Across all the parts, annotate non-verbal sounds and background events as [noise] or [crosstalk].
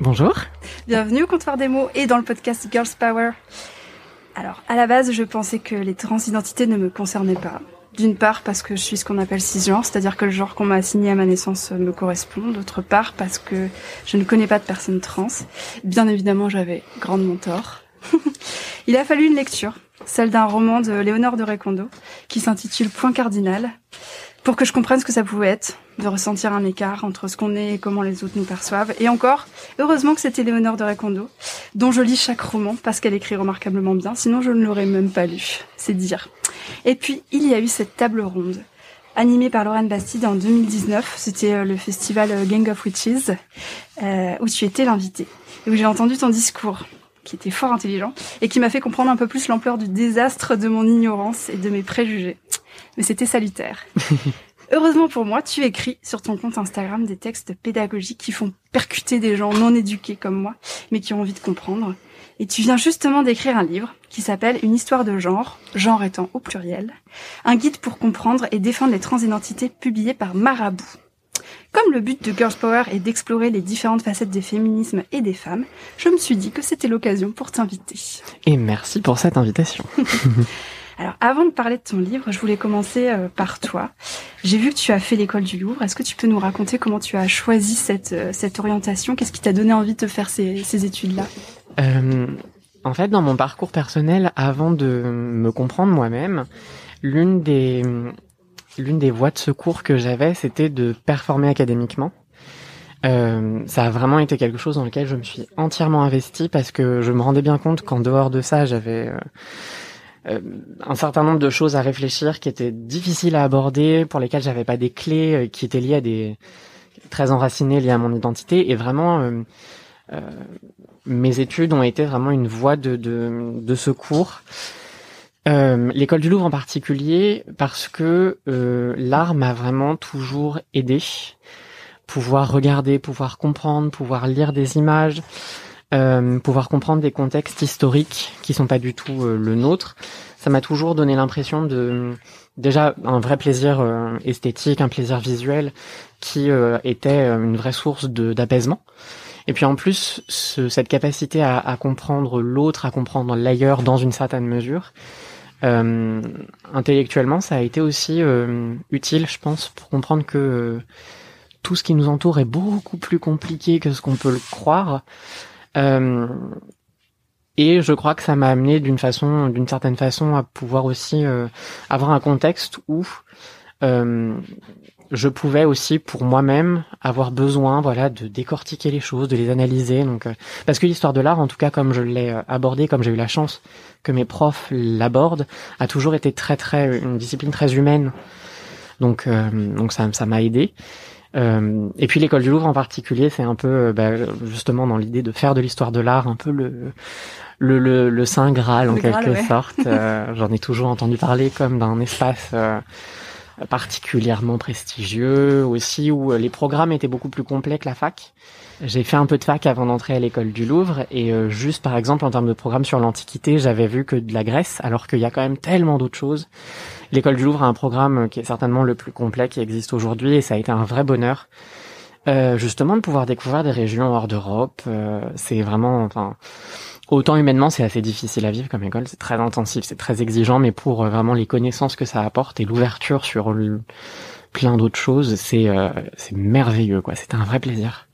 Bonjour. Bienvenue au comptoir des mots et dans le podcast Girls Power. Alors, à la base, je pensais que les transidentités ne me concernaient pas. D'une part parce que je suis ce qu'on appelle cisgenre, c'est-à-dire que le genre qu'on m'a assigné à ma naissance me correspond. D'autre part parce que je ne connais pas de personnes trans. Bien évidemment, j'avais grandement tort. [laughs] Il a fallu une lecture celle d'un roman de Léonore de Recondo, qui s'intitule Point cardinal, pour que je comprenne ce que ça pouvait être, de ressentir un écart entre ce qu'on est et comment les autres nous perçoivent. Et encore, heureusement que c'était Léonore de Recondo, dont je lis chaque roman parce qu'elle écrit remarquablement bien, sinon je ne l'aurais même pas lu, c'est dire. Et puis, il y a eu cette table ronde, animée par Lorraine Bastide en 2019, c'était euh, le festival euh, Gang of Witches, euh, où tu étais l'invité, et où j'ai entendu ton discours qui était fort intelligent et qui m'a fait comprendre un peu plus l'ampleur du désastre de mon ignorance et de mes préjugés. Mais c'était salutaire. [laughs] Heureusement pour moi, tu écris sur ton compte Instagram des textes pédagogiques qui font percuter des gens non éduqués comme moi, mais qui ont envie de comprendre. Et tu viens justement d'écrire un livre qui s'appelle Une histoire de genre, genre étant au pluriel, un guide pour comprendre et défendre les transidentités publié par Marabout. Comme le but de Girls Power est d'explorer les différentes facettes des féminismes et des femmes, je me suis dit que c'était l'occasion pour t'inviter. Et merci pour cette invitation. [laughs] Alors, avant de parler de ton livre, je voulais commencer euh, par toi. J'ai vu que tu as fait l'école du Louvre. Est-ce que tu peux nous raconter comment tu as choisi cette, euh, cette orientation? Qu'est-ce qui t'a donné envie de faire ces, études-là? Euh, En fait, dans mon parcours personnel, avant de me comprendre moi-même, l'une des l'une des voies de secours que j'avais, c'était de performer académiquement. Ça a vraiment été quelque chose dans lequel je me suis entièrement investi parce que je me rendais bien compte qu'en dehors de ça, j'avais euh, un certain nombre de choses à réfléchir qui étaient difficiles à aborder, pour lesquelles j'avais pas des clés, qui étaient liées à des très enracinées liées à mon identité. Et vraiment mes études ont été vraiment une voie de, de, de secours. Euh, l'école du Louvre en particulier parce que euh, l'art m'a vraiment toujours aidé. Pouvoir regarder, pouvoir comprendre, pouvoir lire des images, euh, pouvoir comprendre des contextes historiques qui sont pas du tout le nôtre. Ça m'a toujours donné l'impression de déjà un vrai plaisir esthétique, un plaisir visuel qui était une vraie source d'apaisement. Et puis en plus, ce, cette capacité à, à comprendre l'autre, à comprendre l'ailleurs dans une certaine mesure, euh, intellectuellement, ça a été aussi euh, utile, je pense, pour comprendre que euh, tout ce qui nous entoure est beaucoup plus compliqué que ce qu'on peut le croire. Euh, et je crois que ça m'a amené d'une façon, d'une certaine façon, à pouvoir aussi avoir un contexte où je pouvais aussi pour moi-même avoir besoin voilà de décortiquer les choses de les analyser. Donc euh, parce que l'histoire de l'art en tout cas comme je l'ai euh, abordé comme j'ai eu la chance que mes profs l'abordent a toujours été très très une discipline très humaine. Donc euh, donc ça ça m'a aidé et puis l'école du Louvre en particulier c'est un peu bah, justement dans l'idée de faire de l'histoire de l'art un peu le le, le, le saint graal en quelque sorte [laughs] j'en ai toujours entendu parler comme d'un espace particulièrement prestigieux aussi où euh, les programmes étaient beaucoup plus complets que la fac. J'ai fait un peu de fac avant d'entrer à l'école du Louvre et euh, juste par exemple en termes de programme sur l'Antiquité, j'avais vu que de la Grèce alors qu'il y a quand même tellement d'autres choses. L'école du Louvre a un programme qui est certainement le plus complet qui existe aujourd'hui et ça a été un vrai bonheur. Euh, justement de pouvoir découvrir des régions hors d'Europe, euh, c'est vraiment enfin Autant humainement, c'est assez difficile à vivre comme école, c'est très intensif, c'est très exigeant, mais pour euh, vraiment les connaissances que ça apporte et l'ouverture sur plein d'autres choses, c'est euh, c'est merveilleux, quoi. C'était un vrai plaisir.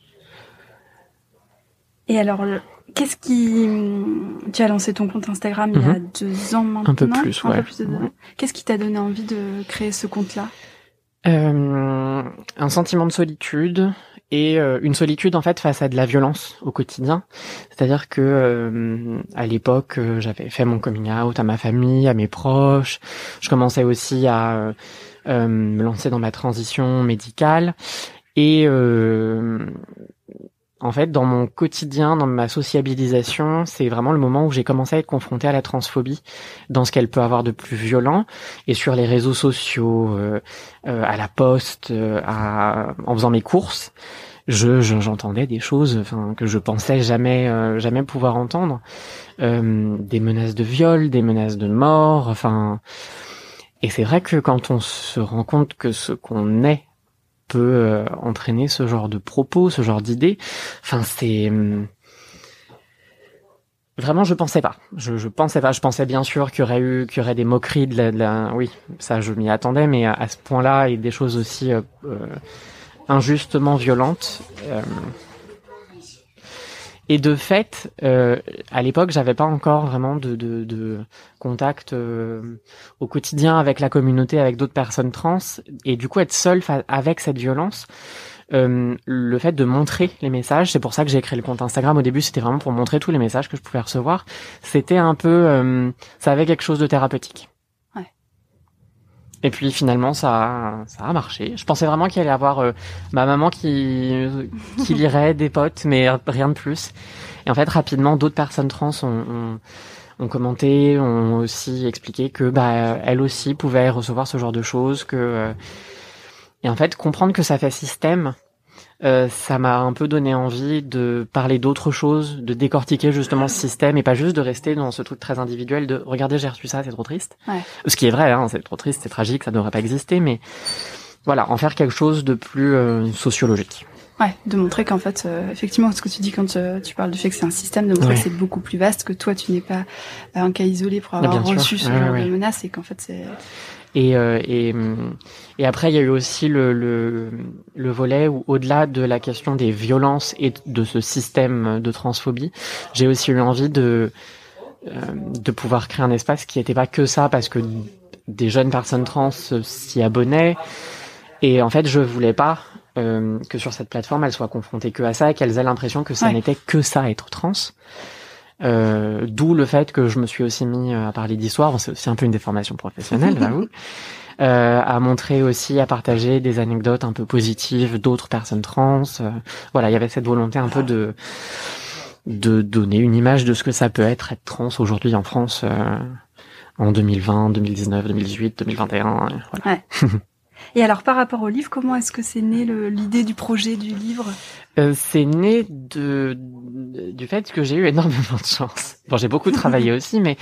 Et alors, qu'est-ce qui... Tu as lancé ton compte Instagram il y a mhm. deux ans maintenant Un peu plus, ouais. Qu'est-ce qui t'a donné envie de créer ce compte-là euh, Un sentiment de solitude et euh, une solitude en fait face à de la violence au quotidien. C'est-à-dire que euh, à l'époque, euh, j'avais fait mon coming out à ma famille, à mes proches. Je commençais aussi à me lancer dans ma transition médicale et en fait, dans mon quotidien, dans ma sociabilisation, c'est vraiment le moment où j'ai commencé à être confronté à la transphobie, dans ce qu'elle peut avoir de plus violent, et sur les réseaux sociaux, euh, euh, à la poste, euh, à, en faisant mes courses, je j'entendais des choses, que je pensais jamais jamais pouvoir entendre, des menaces de viol, des menaces de mort, enfin. Et c'est vrai que quand on se rend compte que ce qu'on est peut euh, entraîner ce genre de propos, ce genre d'idées. Enfin, c'est hum, Vraiment, je pensais pas. Je, je pensais pas. Je pensais bien sûr qu'il y aurait eu, qu'il y aurait des moqueries de la, oui, ça je m'y attendais, mais à, ce point-là et des choses aussi euh, euh injustement violentes. Euh, et de fait, euh, à l'époque, j'avais pas encore vraiment de, de, de contact euh, au quotidien avec la communauté, avec d'autres personnes trans, et du coup être seule avec cette violence. Euh, le fait de montrer les messages, c'est pour ça que j'ai créé le compte Instagram. Au début, c'était vraiment pour montrer tous les messages que je pouvais recevoir. C'était un peu, euh, ça avait quelque chose de thérapeutique. Et puis finalement, ça, ça a marché. Je pensais vraiment qu'il allait y avoir euh, ma maman qui, qui [laughs] lirait des potes, mais rien de plus. Et en fait, rapidement, d'autres personnes trans ont, ont, commenté, ont aussi expliqué que bah elles aussi pouvaient recevoir ce genre de choses, que euh, et en fait comprendre que ça fait système euh, ça m'a un peu donné envie de parler d'autres choses, de décortiquer justement ce système et pas juste de rester dans ce truc très individuel de regarder j'ai reçu ça, c'est trop triste. Ouais. Ce qui est vrai, hein, c'est trop triste, c'est tragique, ça devrait pas exister, mais voilà, en faire quelque chose de plus euh, sociologique. Ouais, de montrer qu'en fait, euh, effectivement, ce que tu dis quand tu parles du fait que c'est un système, de montrer que c'est beaucoup plus vaste, que toi, tu n'es pas un cas isolé pour avoir reçu ce genre de menace et qu'en fait, c'est et, euh, et, et, après, il y a eu aussi le, le, le volet où, au-delà de la question des violences et de ce système de transphobie, j'ai aussi eu envie de, euh, de pouvoir créer un espace qui n'était pas que ça, parce que des jeunes personnes trans s'y abonnaient. Et en fait, je voulais pas euh, que sur cette plateforme, elles soient confrontées que à ça et qu'elles aient l'impression que ça n'était que ça, être trans. Euh, D'où le fait que je me suis aussi mis euh, à parler d'histoire, c'est aussi un peu une déformation professionnelle, [laughs] j'avoue. Euh, à montrer aussi, à partager des anecdotes un peu positives d'autres personnes trans. Euh, voilà, il y avait cette volonté un peu de de donner une image de ce que ça peut être être trans aujourd'hui en France euh, en 2020, 2019, 2018, 2021. Voilà. Ouais. [laughs] Et alors par rapport au livre, comment est-ce que c'est né l'idée du projet du livre? Euh, C'est né de, du fait que j'ai eu énormément de chance. Bon, j'ai beaucoup travaillé [laughs] aussi, mais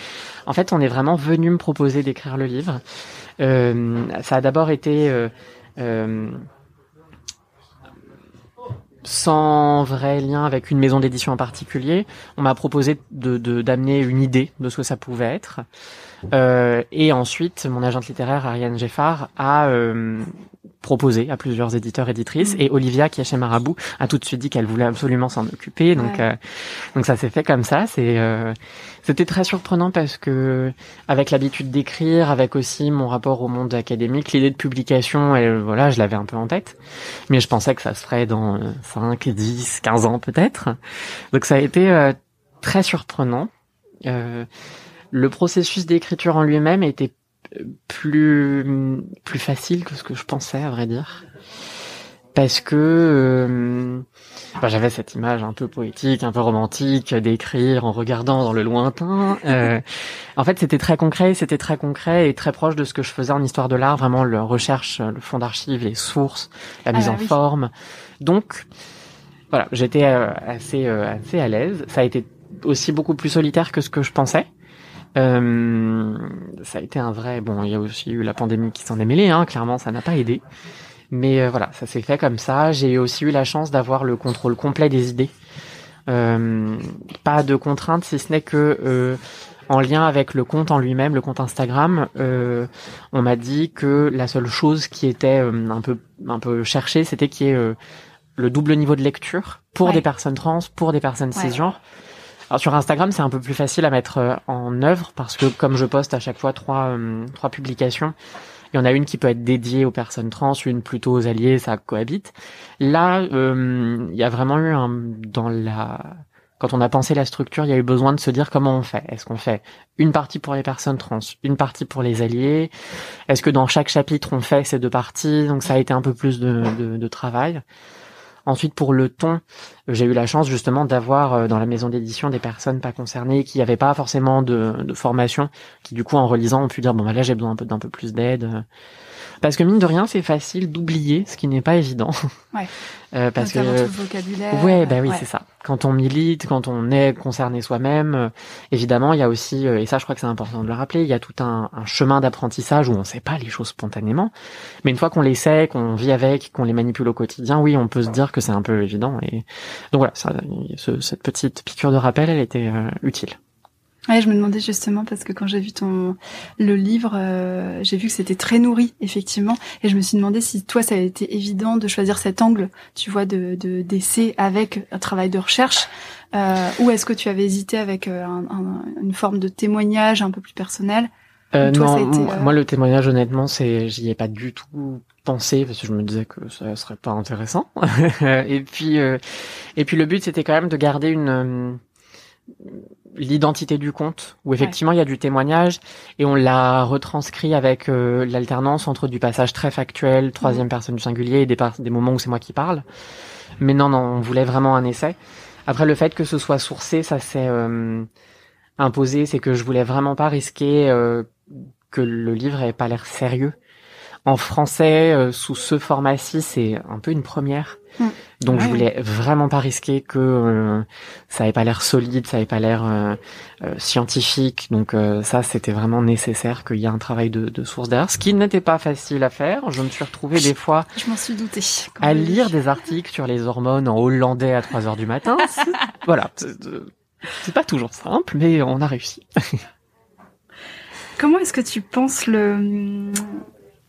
en fait, on est vraiment venu me proposer d'écrire le livre. Euh, ça a d'abord été euh, euh, sans vrai lien avec une maison d'édition en particulier. On m'a proposé de d'amener une idée de ce que ça pouvait être. Euh, et ensuite, mon agente littéraire, Ariane Geffard, a euh, proposé à plusieurs éditeurs éditrices. Mm. Et Olivia, qui est chez Marabout, a tout de suite dit qu'elle voulait absolument s'en occuper. Donc, euh, donc ça s'est fait comme ça. C'est, c'était très surprenant parce que, avec l'habitude d'écrire, avec aussi mon rapport au monde académique, l'idée de publication, elle, voilà, je l'avais un peu en tête. Mais je pensais que ça se ferait dans 5, 10, 15 ans peut-être. Donc ça a été très surprenant. Euh, le processus d'écriture en lui-même était plus plus facile que ce que je pensais à vrai dire parce que euh, bah, j'avais cette image un peu poétique, un peu romantique d'écrire en regardant dans le lointain. Euh, en fait, c'était très concret, c'était très concret et très proche de ce que je faisais en histoire de l'art, vraiment la recherche, le fond d'archives, les sources, la mise ah en forme. Donc voilà, j'étais euh, assez assez à l'aise. Ça a été aussi beaucoup plus solitaire que ce que je pensais. Euh, ça a été un vrai. Bon, il y a aussi eu la pandémie qui s'en est mêlée. Hein, clairement, ça n'a pas aidé. Mais euh, voilà, ça s'est fait comme ça. J'ai aussi eu la chance d'avoir le contrôle complet des idées. Euh, pas de contraintes, si ce n'est que euh, en lien avec le compte en lui-même, le compte Instagram, euh, on m'a dit que la seule chose qui était un peu un peu cherchée, c'était qu'il y ait le double niveau de lecture pour des personnes trans, pour des personnes cisgenres. Alors sur Instagram, c'est un peu plus facile à mettre euh, en œuvre parce que comme je poste à chaque fois trois, euh, trois publications, Il y en a une qui peut être dédiée aux personnes trans, une plutôt aux alliés, ça cohabite. Là, euh, il y a vraiment eu un dans la quand on a pensé la structure, il y a eu besoin de se dire comment on fait. Est-ce qu'on fait une partie pour les personnes trans, une partie pour les alliés? Est-ce que dans chaque chapitre on fait ces deux parties? Donc ça a été un peu plus de, de, de travail. Ensuite, pour le ton, j'ai eu la chance justement d'avoir euh, dans la maison d'édition des personnes pas concernées qui n'avaient pas forcément de, formation, qui du coup en relisant ont pu dire bon bah là j'ai besoin d'un peu plus d'aide. Parce que mine de rien, c'est facile d'oublier, ce qui n'est pas évident. Ouais. [laughs] Euh, parce que tout le vocabulaire. ouais, bah oui, ouais. c'est ça. Quand on milite, quand on est concerné soi-même, euh, évidemment, il y a aussi, euh, et ça, je crois que c'est important de le rappeler, il y a tout un, un chemin d'apprentissage où on sait pas les choses spontanément, mais une fois qu'on les sait, qu'on vit avec, qu'on les manipule au quotidien, oui, on peut se dire que c'est un peu évident. Et donc voilà, ça, ce- cette petite piqûre de rappel, elle était euh, utile. Ouais, je me demandais justement parce que quand j'ai vu ton le livre, euh, j'ai vu que c'était très nourri effectivement, et je me suis demandé si toi ça a été évident de choisir cet angle, tu vois, de de- d'essai avec un travail de recherche, euh, ou est-ce que tu avais hésité avec euh, un- un- une forme de témoignage un peu plus personnel? Euh, Toi, non, été, moi, euh, moi, le témoignage, honnêtement, c'est, j'y ai pas du tout pensé parce que je me disais que ça serait pas intéressant. [laughs] et puis, euh, et puis le but, c'était quand même de garder une euh, l'identité du conte où effectivement il y a du témoignage et on l'a retranscrit avec euh, l'alternance entre du passage très factuel, troisième personne du singulier et des, des moments où c'est moi qui parle. Mais non, non, on voulait vraiment un essai. Après, le fait que ce soit sourcé, ça s'est euh, imposé, c'est que je voulais vraiment pas risquer euh, que le livre ait pas l'air sérieux. En français, euh, sous ce format-ci, c'est un peu une première. Mm. Donc je Ouais. voulais vraiment pas risquer que euh, ça ait pas l'air solide, ça ait pas l'air euh, euh, scientifique. Donc euh, ça, c'était vraiment nécessaire qu'il y ait un travail de, de source derrière, ce qui n'était pas facile à faire. Je me suis retrouvé des fois Je m'en suis doutée. quand à lire des articles sur les hormones en hollandais à 3 heures du matin. [laughs] Voilà, c'est c'est pas toujours simple, mais on a réussi. Comment est-ce que tu penses le...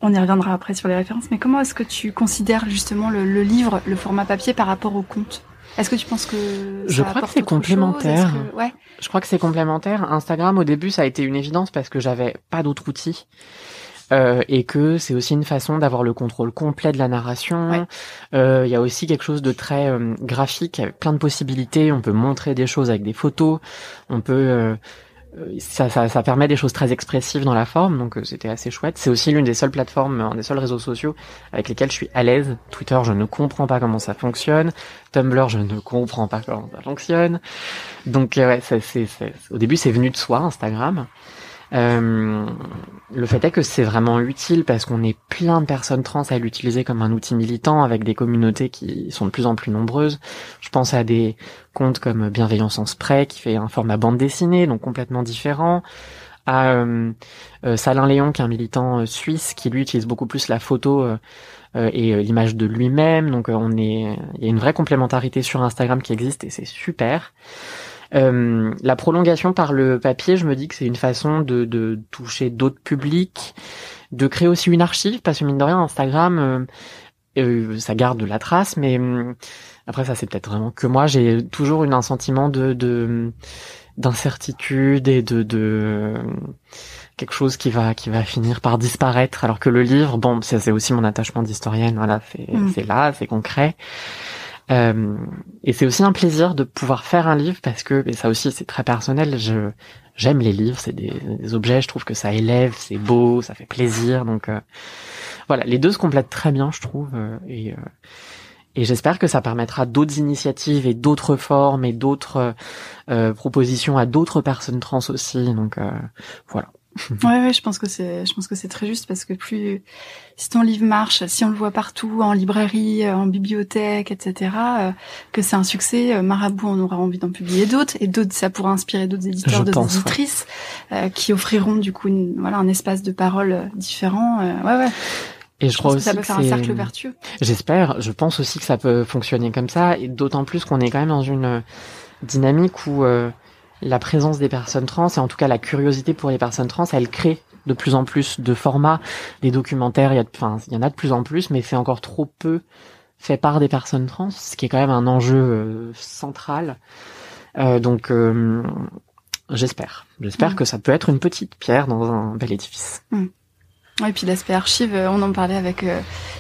On y reviendra après sur les références, mais comment est-ce que tu considères justement le, le livre, le format papier par rapport au conte? Est-ce que tu penses que Je crois que c'est complémentaire. Que- Ouais. Je crois que c'est complémentaire. Instagram, au début, ça a été une évidence parce que j'avais pas d'autres outils. Euh, et que c'est aussi une façon d'avoir le contrôle complet de la narration. Ouais. Euh, Il y a aussi quelque chose de très euh, graphique, avec plein de possibilités. On peut montrer des choses avec des photos. On peut euh, ça, ça, ça permet des choses très expressives dans la forme, donc euh, c'était assez chouette. C'est aussi l'une des seules plateformes, un des seuls réseaux sociaux avec lesquels je suis à l'aise. Twitter, je ne comprends pas comment ça fonctionne. Tumblr, je ne comprends pas comment ça fonctionne. Donc euh, ouais, ça, c'est, c'est- au début, c'est venu de soi, Instagram. Euh, le fait est que c'est vraiment utile parce qu'on est plein de personnes trans à l'utiliser comme un outil militant avec des communautés qui sont de plus en plus nombreuses. Je pense à des comptes comme Bienveillance en spray qui fait un format bande dessinée, donc complètement différent. À euh, euh, Salin Léon qui est un militant euh, suisse qui lui utilise beaucoup plus la photo et l'image de lui-même. Donc on est, il y a une vraie complémentarité sur Instagram qui existe et c'est super. Euh, la prolongation par le papier, je me dis que c'est une façon de, de toucher d'autres publics, de créer aussi une archive, parce que mine de rien, Instagram, euh, euh, ça garde la trace, mais hum, après ça c'est peut-être vraiment que moi, j'ai toujours eu un sentiment de de- d'incertitude et de, de quelque chose qui va qui va finir par disparaître, alors que le livre, bon, c'est aussi mon attachement d'historienne, voilà, c'est Mm. c'est là, c'est concret. Euh, et c'est aussi un plaisir de pouvoir faire un livre parce que, et ça aussi c'est très personnel, je j'aime les livres, c'est des, des objets, je trouve que ça élève, c'est beau, ça fait plaisir, donc euh, voilà, les deux se complètent très bien, je trouve, euh, et euh, et j'espère que ça permettra d'autres initiatives et d'autres formes et d'autres euh, propositions à d'autres personnes trans aussi, donc euh, voilà. Ouais, [laughs] ouais, je pense que c'est, je pense que c'est très juste parce que plus, si ton livre marche, si on le voit partout, en librairie, euh, en bibliothèque, etc., euh, que c'est un succès, euh, Marabout, on aura envie d'en publier d'autres, et d'autres, ça pourra inspirer d'autres éditeurs, d'autres éditrices, euh, qui offriront du coup, une, voilà, un espace de parole différent. euh, ouais, ouais. Et je, Je crois pense que aussi ça peut faire un cercle vertueux. J'espère, je pense aussi que ça peut fonctionner comme ça, et d'autant plus qu'on est quand même dans une dynamique où euh, la présence des personnes trans, et en tout cas la curiosité pour les personnes trans, elle crée de plus en plus de formats, des documentaires, il y, a, enfin, il y en a de plus en plus, mais c'est encore trop peu fait par des personnes trans, ce qui est quand même un enjeu euh, central. Euh, donc euh, j'espère, j'espère Mm. que ça peut être une petite pierre dans un bel édifice. et puis l'aspect archive, on en parlait avec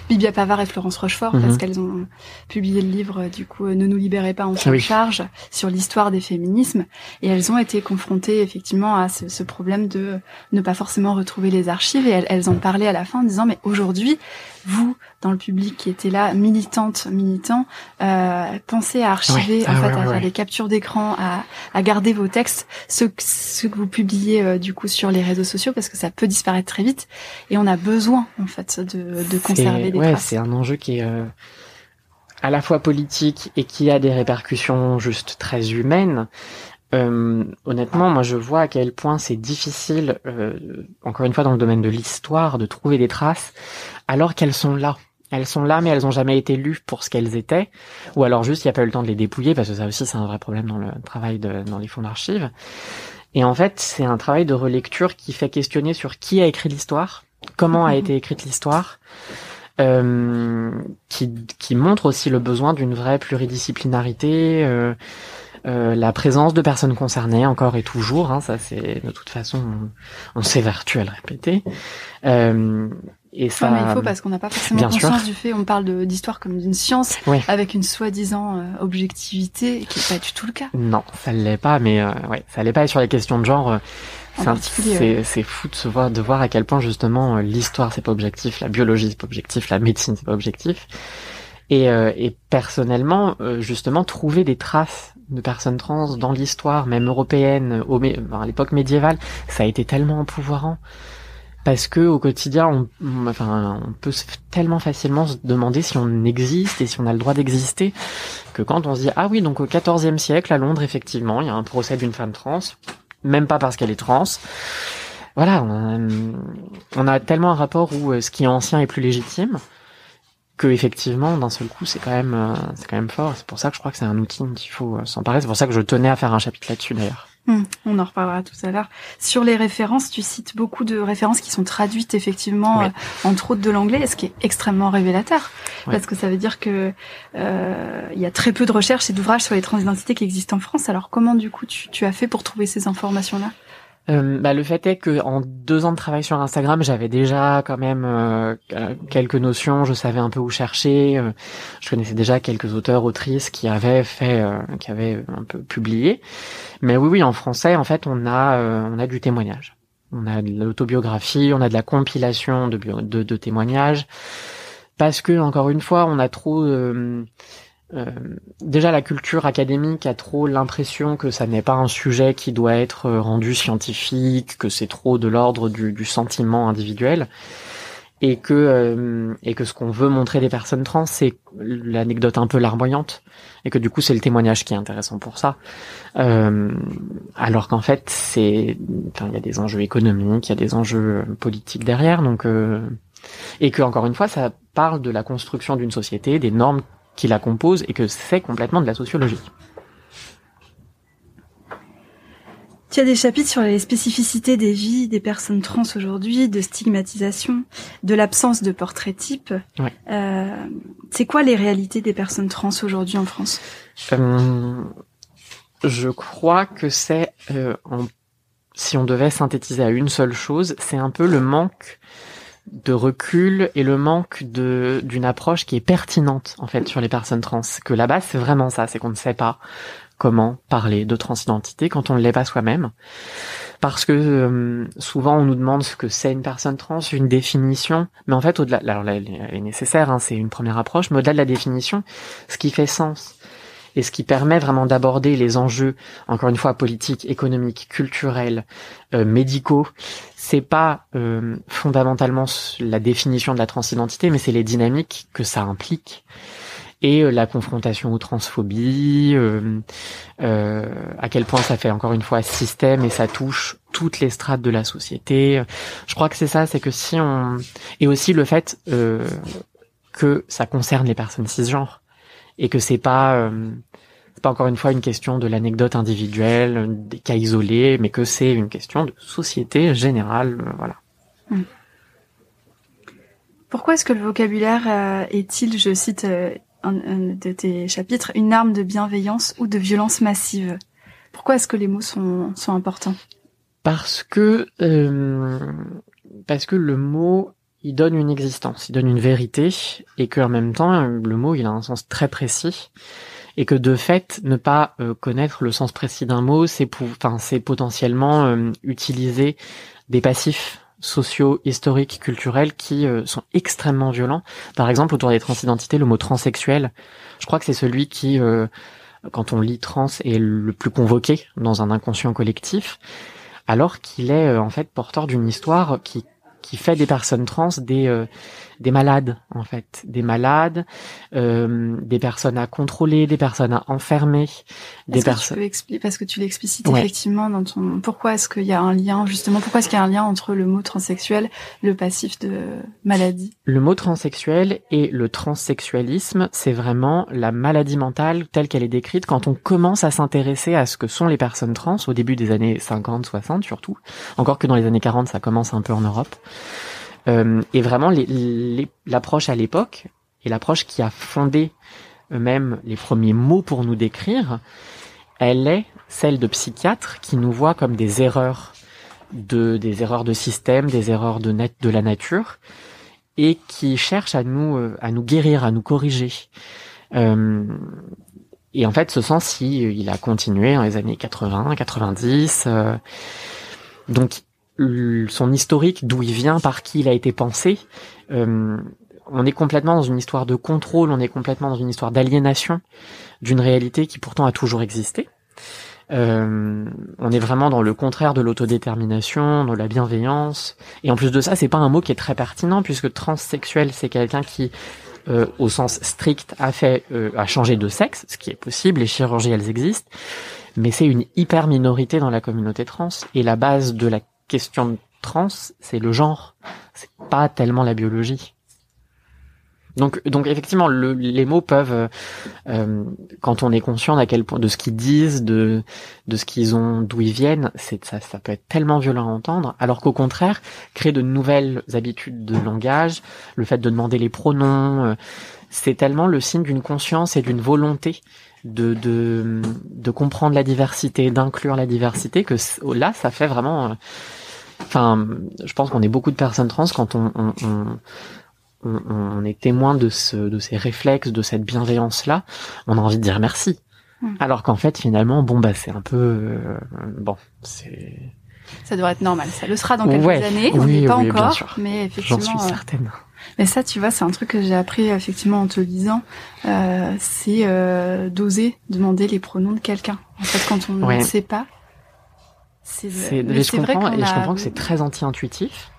Bibia Pavard et Florence Rochefort parce mhm. qu'elles ont publié le livre du coup Ne nous libérez pas, on s'en charge sur l'histoire des féminismes. Et elles ont été confrontées effectivement à ce, ce, problème de ne pas forcément retrouver les archives. Et elles, elles en parlaient à la fin en disant mais aujourd'hui vous dans le public qui était là militante militant euh, pensez à archiver en ah fait à faire des captures d'écran à, à garder vos textes ce, ce que vous publiez euh, du coup sur les réseaux sociaux parce que ça peut disparaître très vite. Et on a besoin en fait de, de conserver ouais, c'est un enjeu qui est euh, à la fois politique et qui a des répercussions juste très humaines. Euh, honnêtement, moi je vois à quel point c'est difficile, euh, encore une fois dans le domaine de l'histoire, de trouver des traces, alors qu'elles sont là. Elles sont là, mais elles ont jamais été lues pour ce qu'elles étaient, ou alors juste il n'y a pas eu le temps de les dépouiller, parce que ça aussi c'est un vrai problème dans le travail de, dans les fonds d'archives. Et en fait, c'est un travail de relecture qui fait questionner sur qui a écrit l'histoire, comment a mhm. été écrite l'histoire, qui, qui montre aussi le besoin d'une vraie pluridisciplinarité, euh, euh, la présence de personnes concernées encore et toujours, hein, ça c'est de toute façon on, s'évertue à le répéter. Euh, et ça, mais il faut parce qu'on n'a pas forcément conscience du fait. On parle d'histoire comme d'une science avec une soi-disant euh, objectivité qui n'est pas du tout le cas. Non, ça l'est pas, mais euh, ouais, ça l'est pas. Et sur les questions de genre, c'est fou de se voir, de voir à quel point justement euh, l'histoire c'est pas objectif, la biologie c'est pas objectif, la médecine c'est pas objectif. Et, euh, et personnellement, euh, justement, trouver des traces de personnes trans dans l'histoire, même européenne, au, à l'époque médiévale, ça a été tellement empouvoirant parce que au quotidien, on, enfin, on peut tellement facilement se demander si on existe et si on a le droit d'exister, que quand on se dit ah oui, donc au XIVe siècle à Londres, effectivement, il y a un procès d'une femme trans même pas parce qu'elle est trans. Voilà, on a, tellement un rapport où euh, ce qui est ancien est plus légitime que effectivement d'un seul coup c'est quand même euh, c'est quand même fort. C'est pour ça que je crois que c'est un outil qu'il faut euh, s'emparer. C'est pour ça que je tenais à faire un chapitre là-dessus d'ailleurs. Hmm, on en reparlera tout à l'heure. Sur les références, tu cites beaucoup de références qui sont traduites effectivement, euh, entre autres de l'anglais, ce qui est extrêmement révélateur, parce que ça veut dire que euh, il y a très peu de recherches et d'ouvrages sur les transidentités qui existent en France. Alors comment du coup tu, tu as fait pour trouver ces informations-là? Euh, bah, le fait est que en deux ans de travail sur Instagram, j'avais déjà quand même euh, quelques notions. Je savais un peu où chercher. Euh, je connaissais déjà quelques auteurs, autrices qui avaient fait, qui avaient un peu publié. Mais oui, oui, en français, en fait, on a, on a du témoignage. On a de l'autobiographie, on a de la compilation de, de, de témoignages. Parce que encore une fois, on a trop euh, déjà la culture académique a trop l'impression que ça n'est pas un sujet qui doit être euh, rendu scientifique, que c'est trop de l'ordre du, du, sentiment individuel, et que euh, et que ce qu'on veut montrer des personnes trans, c'est l'anecdote un peu larmoyante, et que du coup c'est le témoignage qui est intéressant pour ça, euh, alors qu'en fait c'est, enfin il y a des enjeux économiques, il y a des enjeux politiques derrière, donc et que encore une fois ça parle de la construction d'une société, des normes qui la compose et que c'est complètement de la sociologie. Tu as des chapitres sur les spécificités des vies des personnes trans aujourd'hui, de stigmatisation, de l'absence de portrait type. Euh, c'est quoi les réalités des personnes trans aujourd'hui en France? Euh, Je crois que c'est, euh, si on devait synthétiser à une seule chose, c'est un peu le manque de recul et le manque de d'une approche qui est pertinente en fait sur les personnes trans. Que là-bas c'est vraiment ça, c'est qu'on ne sait pas comment parler de transidentité quand on ne l'est pas soi-même. Parce que euh, souvent on nous demande ce que c'est une personne trans, une définition, mais en fait au-delà, alors là elle est nécessaire, hein, c'est une première approche, mais au-delà de la définition, ce qui fait sens et ce qui permet vraiment d'aborder les enjeux, encore une fois, politiques, économiques, culturels, euh, médicaux, c'est pas euh, fondamentalement la définition de la transidentité, mais c'est les dynamiques que ça implique. Et euh, la confrontation aux transphobie, euh, à quel point ça fait encore une fois système et ça touche toutes les strates de la société. Je crois que c'est ça, c'est que si on et aussi le fait que ça concerne les personnes cisgenres et que c'est pas pas encore une fois une question de l'anecdote individuelle, des cas isolés, mais que c'est une question de société générale, euh, voilà. Hmm. Pourquoi est-ce que le vocabulaire euh, est-il, je cite euh, un, de tes chapitres, une arme de bienveillance ou de violence massive? Pourquoi est-ce que les mots sont, sont importants? Parce que parce que le mot il donne une existence, il donne une vérité, et qu'en même temps, le mot, il a un sens très précis, et que de fait, ne pas euh, connaître le sens précis d'un mot, c'est potentiellement euh, utiliser des passifs sociaux, historiques, culturels qui euh, sont extrêmement violents. Par exemple, autour des transidentités, le mot transsexuel, je crois que c'est celui qui, quand on lit trans, est le plus convoqué dans un inconscient collectif, alors qu'il est en fait porteur d'une histoire qui qui fait des personnes trans des euh, des malades en fait, des malades, euh, des personnes à contrôler, des personnes à enfermer, des personnes. Parce que tu l'explicites effectivement dans ton. Pourquoi est-ce qu'il y a un lien justement Pourquoi est-ce qu'il y a un lien entre le mot transsexuel, le passif de maladie? Le mot transsexuel et le transsexualisme, c'est vraiment la maladie mentale telle qu'elle est décrite quand on commence à s'intéresser à ce que sont les personnes trans au début des années 50, 60 surtout. Encore que dans les années 40, ça commence un peu en Europe. Euh, et vraiment, l'approche à l'époque, et l'approche qui a fondé même les premiers mots pour nous décrire, elle est celle de psychiatres qui nous voient comme des erreurs de des erreurs de système, des erreurs de de la nature, et qui cherchent à nous euh, à nous guérir, à nous corriger. Euh, et en fait, ce sens-ci, il a continué dans les années 80, 90. Euh, donc, son historique, d'où il vient, par qui il a été pensé. Euh, on est complètement dans une histoire de contrôle, on est complètement dans une histoire d'aliénation d'une réalité qui pourtant a toujours existé. Euh, on est vraiment dans le contraire de l'autodétermination, de la bienveillance. Et en plus de ça, c'est pas un mot qui est très pertinent puisque transsexuel, c'est quelqu'un qui, euh, au sens strict, a fait, a changé de sexe, ce qui est possible. Les chirurgies, elles existent, mais c'est une hyper minorité dans la communauté trans. Et la base de la question de trans, c'est le genre, c'est pas tellement la biologie. Donc, donc effectivement, le, les mots peuvent, euh, euh, quand on est conscient d'à quel point de ce qu'ils disent, de de ce qu'ils ont, d'où ils viennent, c'est ça, ça peut être tellement violent à entendre. Alors qu'au contraire, créer de nouvelles habitudes de langage, le fait de demander les pronoms, euh, c'est tellement le signe d'une conscience et d'une volonté de, de, de comprendre la diversité, d'inclure la diversité, que là, ça fait vraiment... Euh, enfin, je pense qu'on est beaucoup de personnes trans quand on, on, on, on est témoin de, ce, de ces réflexes, de cette bienveillance-là, on a envie de dire merci. Hmm. Alors qu'en fait, finalement, bon, bah, c'est un peu... Euh, bon, c'est... Ça devrait être normal. Ça le sera dans quelques années. On n'y est pas encore, mais effectivement. J'en suis certaine. Mais ça, tu vois, c'est un truc que j'ai appris effectivement en te lisant. Euh, c'est euh, d'oser demander les pronoms de quelqu'un. En fait, quand on ne sait pas, c'est. Je comprends et je comprends que c'est très anti-intuitif.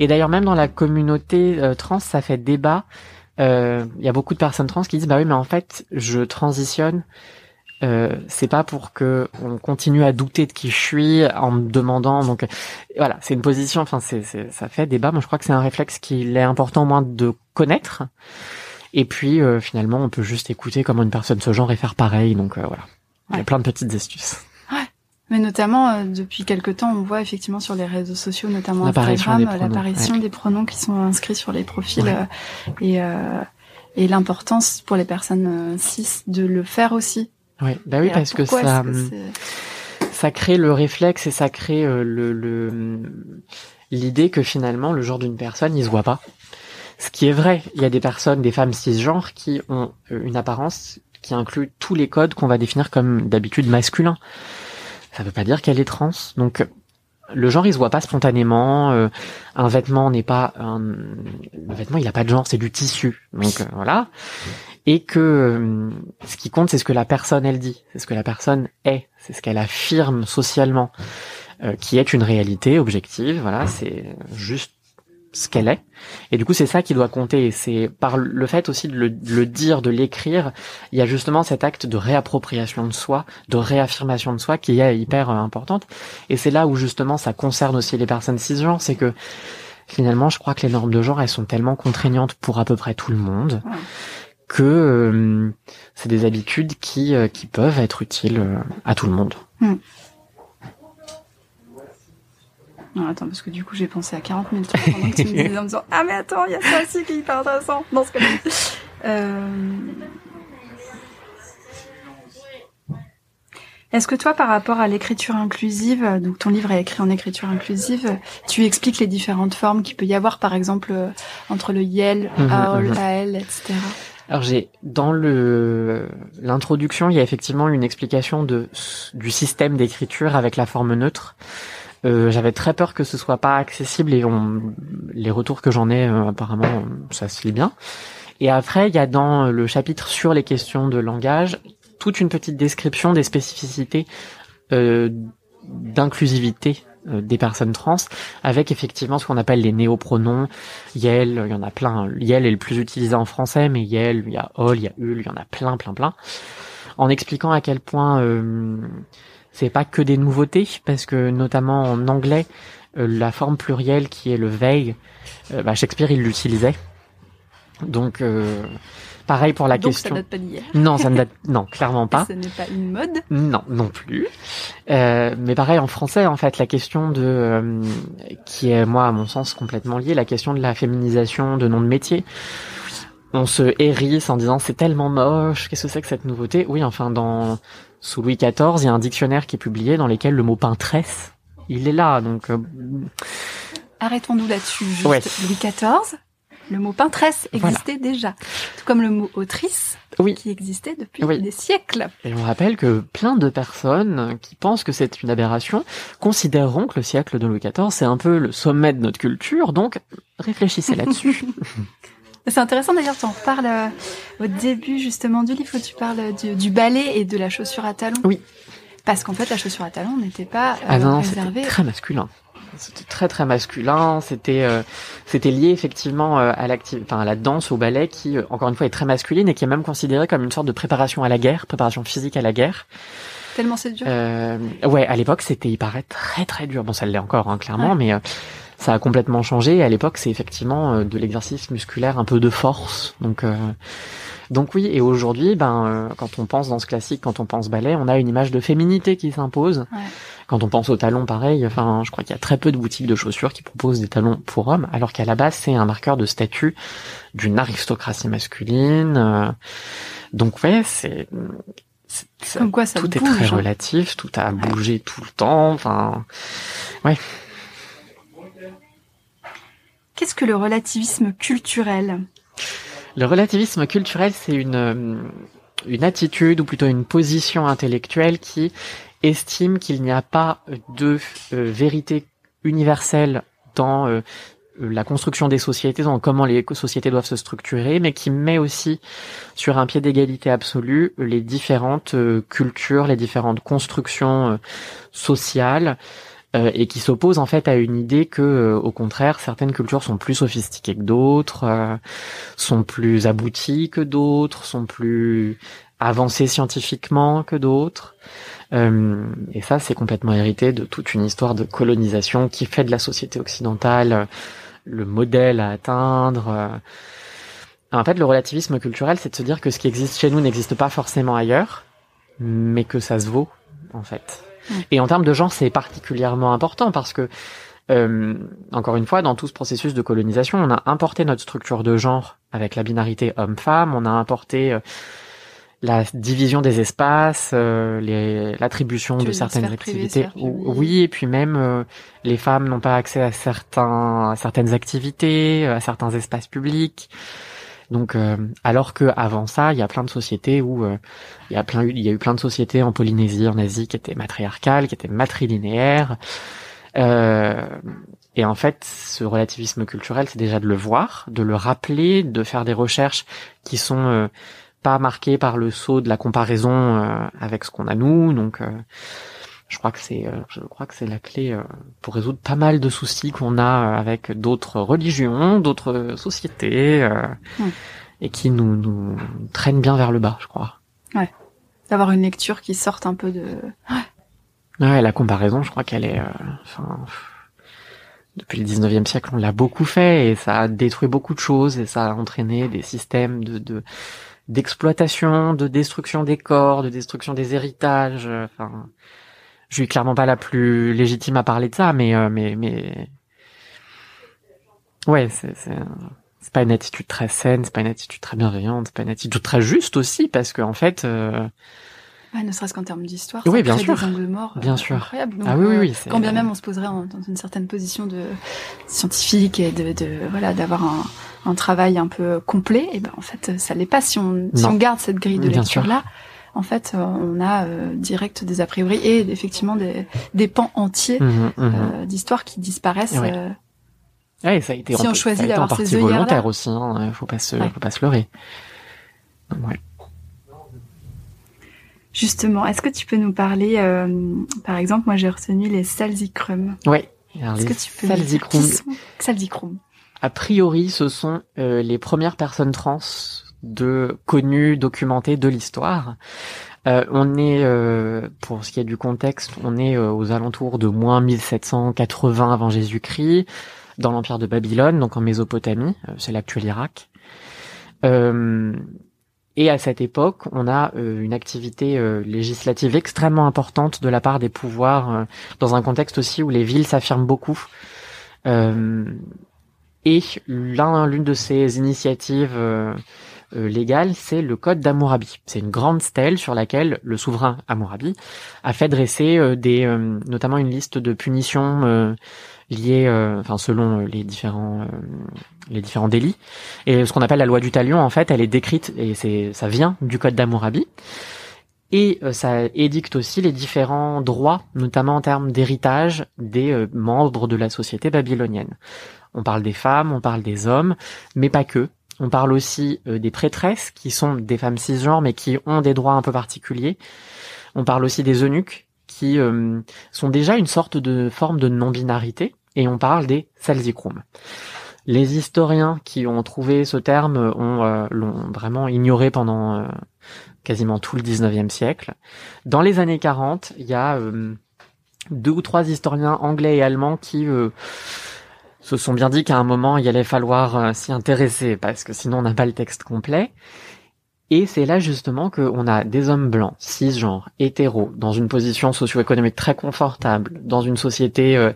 Et d'ailleurs, même dans la communauté euh, trans, ça fait débat. Euh, il y a beaucoup de personnes trans qui disent bah oui, mais en fait, je transitionne euh, c'est pas pour que on continue à douter de qui je suis en me demandant. Donc voilà, c'est une position. Enfin, c'est, ça fait débat. Moi, je crois que c'est un réflexe qu'il est important au moins de connaître. Et puis euh, finalement, on peut juste écouter comment une personne se genre et faire pareil. Donc euh, voilà, il y a plein de petites astuces. Ouais. Mais notamment depuis quelque temps, on voit effectivement sur les réseaux sociaux, notamment Instagram, l'apparition des, pronoms qui sont inscrits sur les profils et et l'importance pour les personnes cis de le faire aussi oui, bah oui, parce que ça, hum, ça crée le réflexe et ça crée euh, le l'idée que finalement le genre d'une personne, il se voit pas. Ce qui est vrai, il y a des personnes, des femmes cisgenres qui ont euh, une apparence qui inclut tous les codes qu'on va définir comme d'habitude masculins. Ça veut pas dire qu'elle est trans. Donc le genre il se voit pas spontanément euh, un vêtement n'est pas un le vêtement il a pas de genre c'est du tissu donc voilà et que euh, ce qui compte c'est ce que la personne elle dit, c'est ce que la personne est, c'est ce qu'elle affirme socialement, euh, qui est une réalité objective. Voilà, c'est juste ce qu'elle est. Et du coup, c'est ça qui doit compter. C'est par le fait aussi de le, dire, de l'écrire, il y a justement cet acte de réappropriation de soi, de réaffirmation de soi qui est hyper euh, importante. Et c'est là où justement ça concerne aussi les personnes cisgenres, c'est que finalement, je crois que les normes de genre, elles sont tellement contraignantes pour à peu près tout le monde que euh, c'est des habitudes qui, euh, qui peuvent être utiles euh, à tout le monde. Hmm. attends, parce que du coup, j'ai pensé à 40 000 trucs pendant que tu me disais en me disant Ah, mais attends, il y a ça aussi qui est hyper intéressant dans ce que Est-ce que toi, par rapport à l'écriture inclusive, donc ton livre est écrit en écriture inclusive, tu expliques les différentes formes qu'il peut y avoir, par exemple, entre le YEL, mhm, AOL, mhm. AL, etc. Alors j'ai dans le l'introduction, il y a effectivement une explication de du système d'écriture avec la forme neutre. Euh, J'avais très peur que ce soit pas accessible et on, les retours que j'en ai euh, apparemment ça se lit bien. Et après il y a dans le chapitre sur les questions de langage toute une petite description des spécificités euh, d'inclusivité des personnes trans, avec effectivement ce qu'on appelle les néopronoms. Yel, il y en a plein. Yel est le plus utilisé en français, mais Yel, il y a Ol, il y a Ul, il y en a plein, plein, plein. En expliquant à quel point euh, c'est pas que des nouveautés, parce que notamment en anglais, euh, la forme plurielle qui est le they, euh, bah Shakespeare il l'utilisait. Donc Pareil pour la Donc question. Ça date pas d'hier. Non, ça ne date, [laughs] non, clairement pas. ce n'est pas une mode. Non, non plus. Euh, mais pareil en français, en fait, la question de, euh, qui est moi à mon sens complètement liée, la question de la féminisation de noms de métiers. On se hérisse en disant c'est tellement moche, qu'est-ce que c'est que cette nouveauté? Oui, enfin dans sous Louis XIV, il y a un dictionnaire qui est publié dans lequel le mot peintresse, il est là, donc. Euh, Arrêtons-nous là-dessus. Louis XIV, le mot peintresse existait déjà, tout comme le mot autrice, oui. qui existait depuis des siècles. Et on rappelle que plein de personnes qui pensent que c'est une aberration considéreront que le siècle de Louis XIV c'est un peu le sommet de notre culture, donc réfléchissez là-dessus. [laughs] [laughs] C'est intéressant d'ailleurs, tu en parles euh, au début justement du livre où tu parles du, ballet et de la chaussure à talons. Oui. Parce qu'en fait, la chaussure à talons n'était pas euh, ah non, réservée. très masculin. C'était très très masculin. C'était euh, c'était lié effectivement euh, à l'active, enfin à la danse, au ballet, qui euh, encore une fois est très masculine et qui est même considérée comme une sorte de préparation à la guerre, préparation physique à la guerre. Tellement c'est dur. Euh, ouais, à l'époque c'était, il paraît très très dur. Bon, ça l'est encore hein, clairement, mais ça a complètement changé. À l'époque, c'est effectivement de l'exercice musculaire, un peu de force. Donc donc oui, et aujourd'hui, ben, euh, quand on pense dans ce classique, quand on pense ballet, on a une image de féminité qui s'impose. Quand on pense aux talons, pareil. Enfin, je crois qu'il y a très peu de boutiques de chaussures qui proposent des talons pour hommes, alors qu'à la base, c'est un marqueur de statut d'une aristocratie masculine. Euh. donc ouais, c'est comme quoi ça tout est très hein. relatif, tout a bougé tout le temps. Enfin, ouais. Qu'est-ce que le relativisme culturel? Le relativisme culturel, c'est une, euh, une attitude ou plutôt une position intellectuelle qui estime qu'il n'y a pas de euh, vérité universelle dans euh, la construction des sociétés, dans comment les sociétés doivent se structurer, mais qui met aussi sur un pied d'égalité absolue les différentes cultures, les différentes constructions sociales, euh, et qui s'oppose en fait à une idée que, euh, au contraire, certaines cultures sont plus sophistiquées que d'autres, euh, sont plus abouties que d'autres, sont plus avancées scientifiquement que d'autres. et ça, c'est complètement hérité de toute une histoire de colonisation qui fait de la société occidentale le modèle à atteindre. En fait, le relativisme culturel, c'est de se dire que ce qui existe chez nous n'existe pas forcément ailleurs, mais que ça se vaut, en fait. Et en termes de genre, c'est particulièrement important parce que, euh, encore une fois, dans tout ce processus de colonisation, on a importé notre structure de genre avec la binarité homme-femme, on a importé euh, la division des espaces, euh, l'attribution de certaines activités. Oui, et puis même euh, les femmes n'ont pas accès à certains à certaines activités, à certains espaces publics. Donc, euh, alors que avant ça, il y a plein de sociétés où euh, il y a plein, il y a eu plein de sociétés en Polynésie, en Asie, qui étaient matriarcales, qui étaient matrilinéaires. Euh, et en fait, ce relativisme culturel, c'est déjà de le voir, de le rappeler, de faire des recherches qui sont pas marquées par le saut de la comparaison avec ce qu'on a nous. Donc je crois que c'est euh, je crois que c'est la clé euh, pour résoudre pas mal de soucis qu'on a euh, avec d'autres religions, d'autres sociétés et qui nous nous traînent bien vers le bas, je crois. Ouais. D'avoir une lecture qui sorte un peu de Ouais, ouais la comparaison, je crois qu'elle est enfin depuis le 19e siècle, on l'a beaucoup fait et ça a détruit beaucoup de choses et ça a entraîné des systèmes de, de d'exploitation, de destruction des corps, de destruction des héritages, enfin je suis clairement pas la plus légitime à parler de ça, mais euh, mais mais ouais, c'est pas une attitude très saine, c'est pas une attitude très bienveillante, c'est pas une attitude très juste aussi parce que en fait, euh, Ouais, ne serait-ce qu'en termes d'histoire. Oui, bien sûr. Des angles morts. Bien euh, sûr. Donc, Ah oui, oui, euh, oui, Quand bien même on se poserait en- dans une certaine position de scientifique et de, de voilà d'avoir un, un travail un peu complet, et ben en fait ça l'est pas si on si on garde cette grille de lecture là. En fait, euh, on a euh, direct des a priori et effectivement des, des pans entiers Mhm, mhm. euh, d'histoires qui disparaissent. Ouais. euh, Ouais, ça a été, si on choisit d'avoir ces volontaire aussi. Hein. Faut pas se, Ouais. faut pas se leurrer. Ouais. Justement, est-ce que tu peux nous parler, euh, par exemple, moi j'ai retenu les salzicrum. Ouais. Alors, Est-ce que tu peux qui sont salzicrum a priori, ce sont euh, les premières personnes trans de connues, documentées de l'histoire. Euh, on est, euh, pour ce qui est du contexte, on est aux alentours de moins 1780 avant Jésus-Christ, dans l'empire de Babylone, donc en Mésopotamie, c'est l'actuel Irak. Et à cette époque, on a une activité législative extrêmement importante de la part des pouvoirs, dans un contexte aussi où les villes s'affirment beaucoup. Et l'un, l'une de ces initiatives euh, euh, légales, c'est le Code d'Hammurabi. C'est une grande stèle sur laquelle le souverain Hammurabi a fait dresser euh, des, euh, notamment une liste de punitions euh, liées, enfin selon les différents, les différents délits. Et ce qu'on appelle la loi du talion, en fait, elle est décrite et c'est, ça vient du Code d'Hammurabi. Et ça édicte aussi les différents droits, notamment en termes d'héritage des membres de la société babylonienne. On parle des femmes, on parle des hommes, mais pas que. On parle aussi euh, des prêtresses, qui sont des femmes cisgenres, mais qui ont des droits un peu particuliers. On parle aussi des eunuques, qui euh, sont déjà une sorte de forme de non-binarité. Et on parle des salzicrum. Les historiens qui ont trouvé ce terme euh, l'ont vraiment ignoré pendant quasiment tout le 19e siècle. Dans les années 40, il y a deux ou trois historiens anglais et allemands qui se sont bien dit qu'à un moment il allait falloir euh, s'y intéresser parce que sinon on n'a pas le texte complet. Et c'est là justement qu'on a des hommes blancs, cisgenres, hétéros, dans une position socio-économique très confortable, dans une société euh,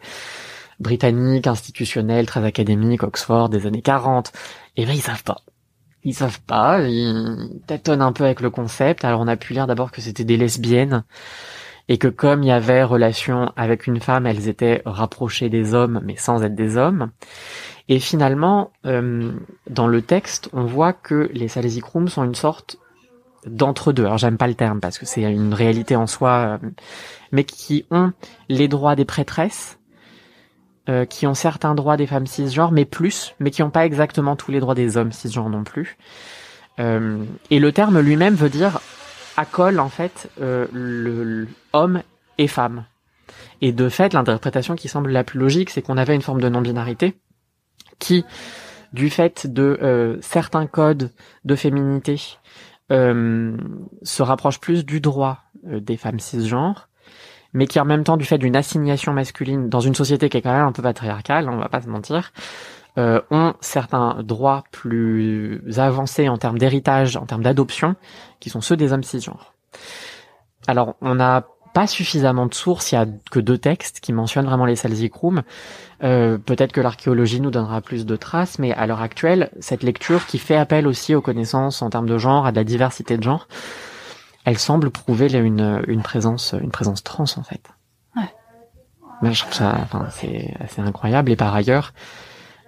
britannique, institutionnelle, très académique, Oxford, des années 40. Et ben ils savent pas. Ils savent pas, ils tâtonnent un peu avec le concept. Alors on a pu lire d'abord que c'était des lesbiennes et que comme il y avait relation avec une femme, elles étaient rapprochées des hommes, mais sans être des hommes. Et finalement, euh, dans le texte, on voit que les salésicrum sont une sorte d'entre-deux. Alors j'aime pas le terme parce que c'est une réalité en soi, euh, mais qui ont les droits des prêtresses, euh, qui ont certains droits des femmes cisgenres, mais plus, mais qui n'ont pas exactement tous les droits des hommes cisgenres non plus. Euh, et le terme lui-même veut dire accole en fait euh, le, homme et femme. Et de fait, l'interprétation qui semble la plus logique, c'est qu'on avait une forme de non-binarité qui, du fait de euh, certains codes de féminité, euh, se rapproche plus du droit euh, des femmes cisgenres, mais qui en même temps, du fait d'une assignation masculine dans une société qui est quand même un peu patriarcale, on va pas se mentir, euh, ont certains droits plus avancés en termes d'héritage, en termes d'adoption, qui sont ceux des hommes cisgenres. Alors, on n'a pas suffisamment de sources, il y a que deux textes qui mentionnent vraiment les salzicrum. Euh, Peut-être que l'archéologie nous donnera plus de traces, mais à l'heure actuelle, cette lecture qui fait appel aussi aux connaissances en termes de genre, à de la diversité de genre, elle semble prouver une, une présence, une présence trans en fait. Ouais. Mais je trouve ça, enfin, c'est assez incroyable. Et par ailleurs,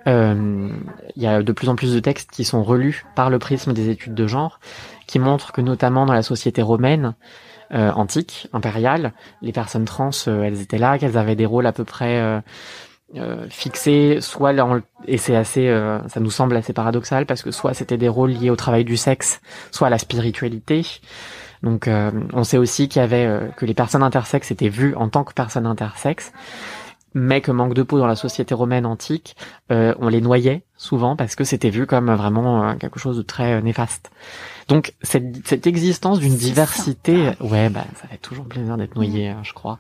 il y a de plus en plus de textes qui sont relus par le prisme des études de genre, qui montrent que notamment dans la société romaine euh, antique, impériale, les personnes trans, euh, elles étaient là, qu'elles avaient des rôles à peu près euh, euh, fixés, soit là, et c'est assez, euh, ça nous semble assez paradoxal parce que soit c'était des rôles liés au travail du sexe, soit à la spiritualité. Donc, euh, on sait aussi qu'il y avait euh, que les personnes intersexes étaient vues en tant que personnes intersexes, mais que manque de peau dans la société romaine antique, euh, on les noyait souvent parce que c'était vu comme vraiment euh, quelque chose de très euh, néfaste. Donc cette, cette existence d'une diversité, ouais, bah ça fait toujours plaisir d'être noyé, hein, je crois.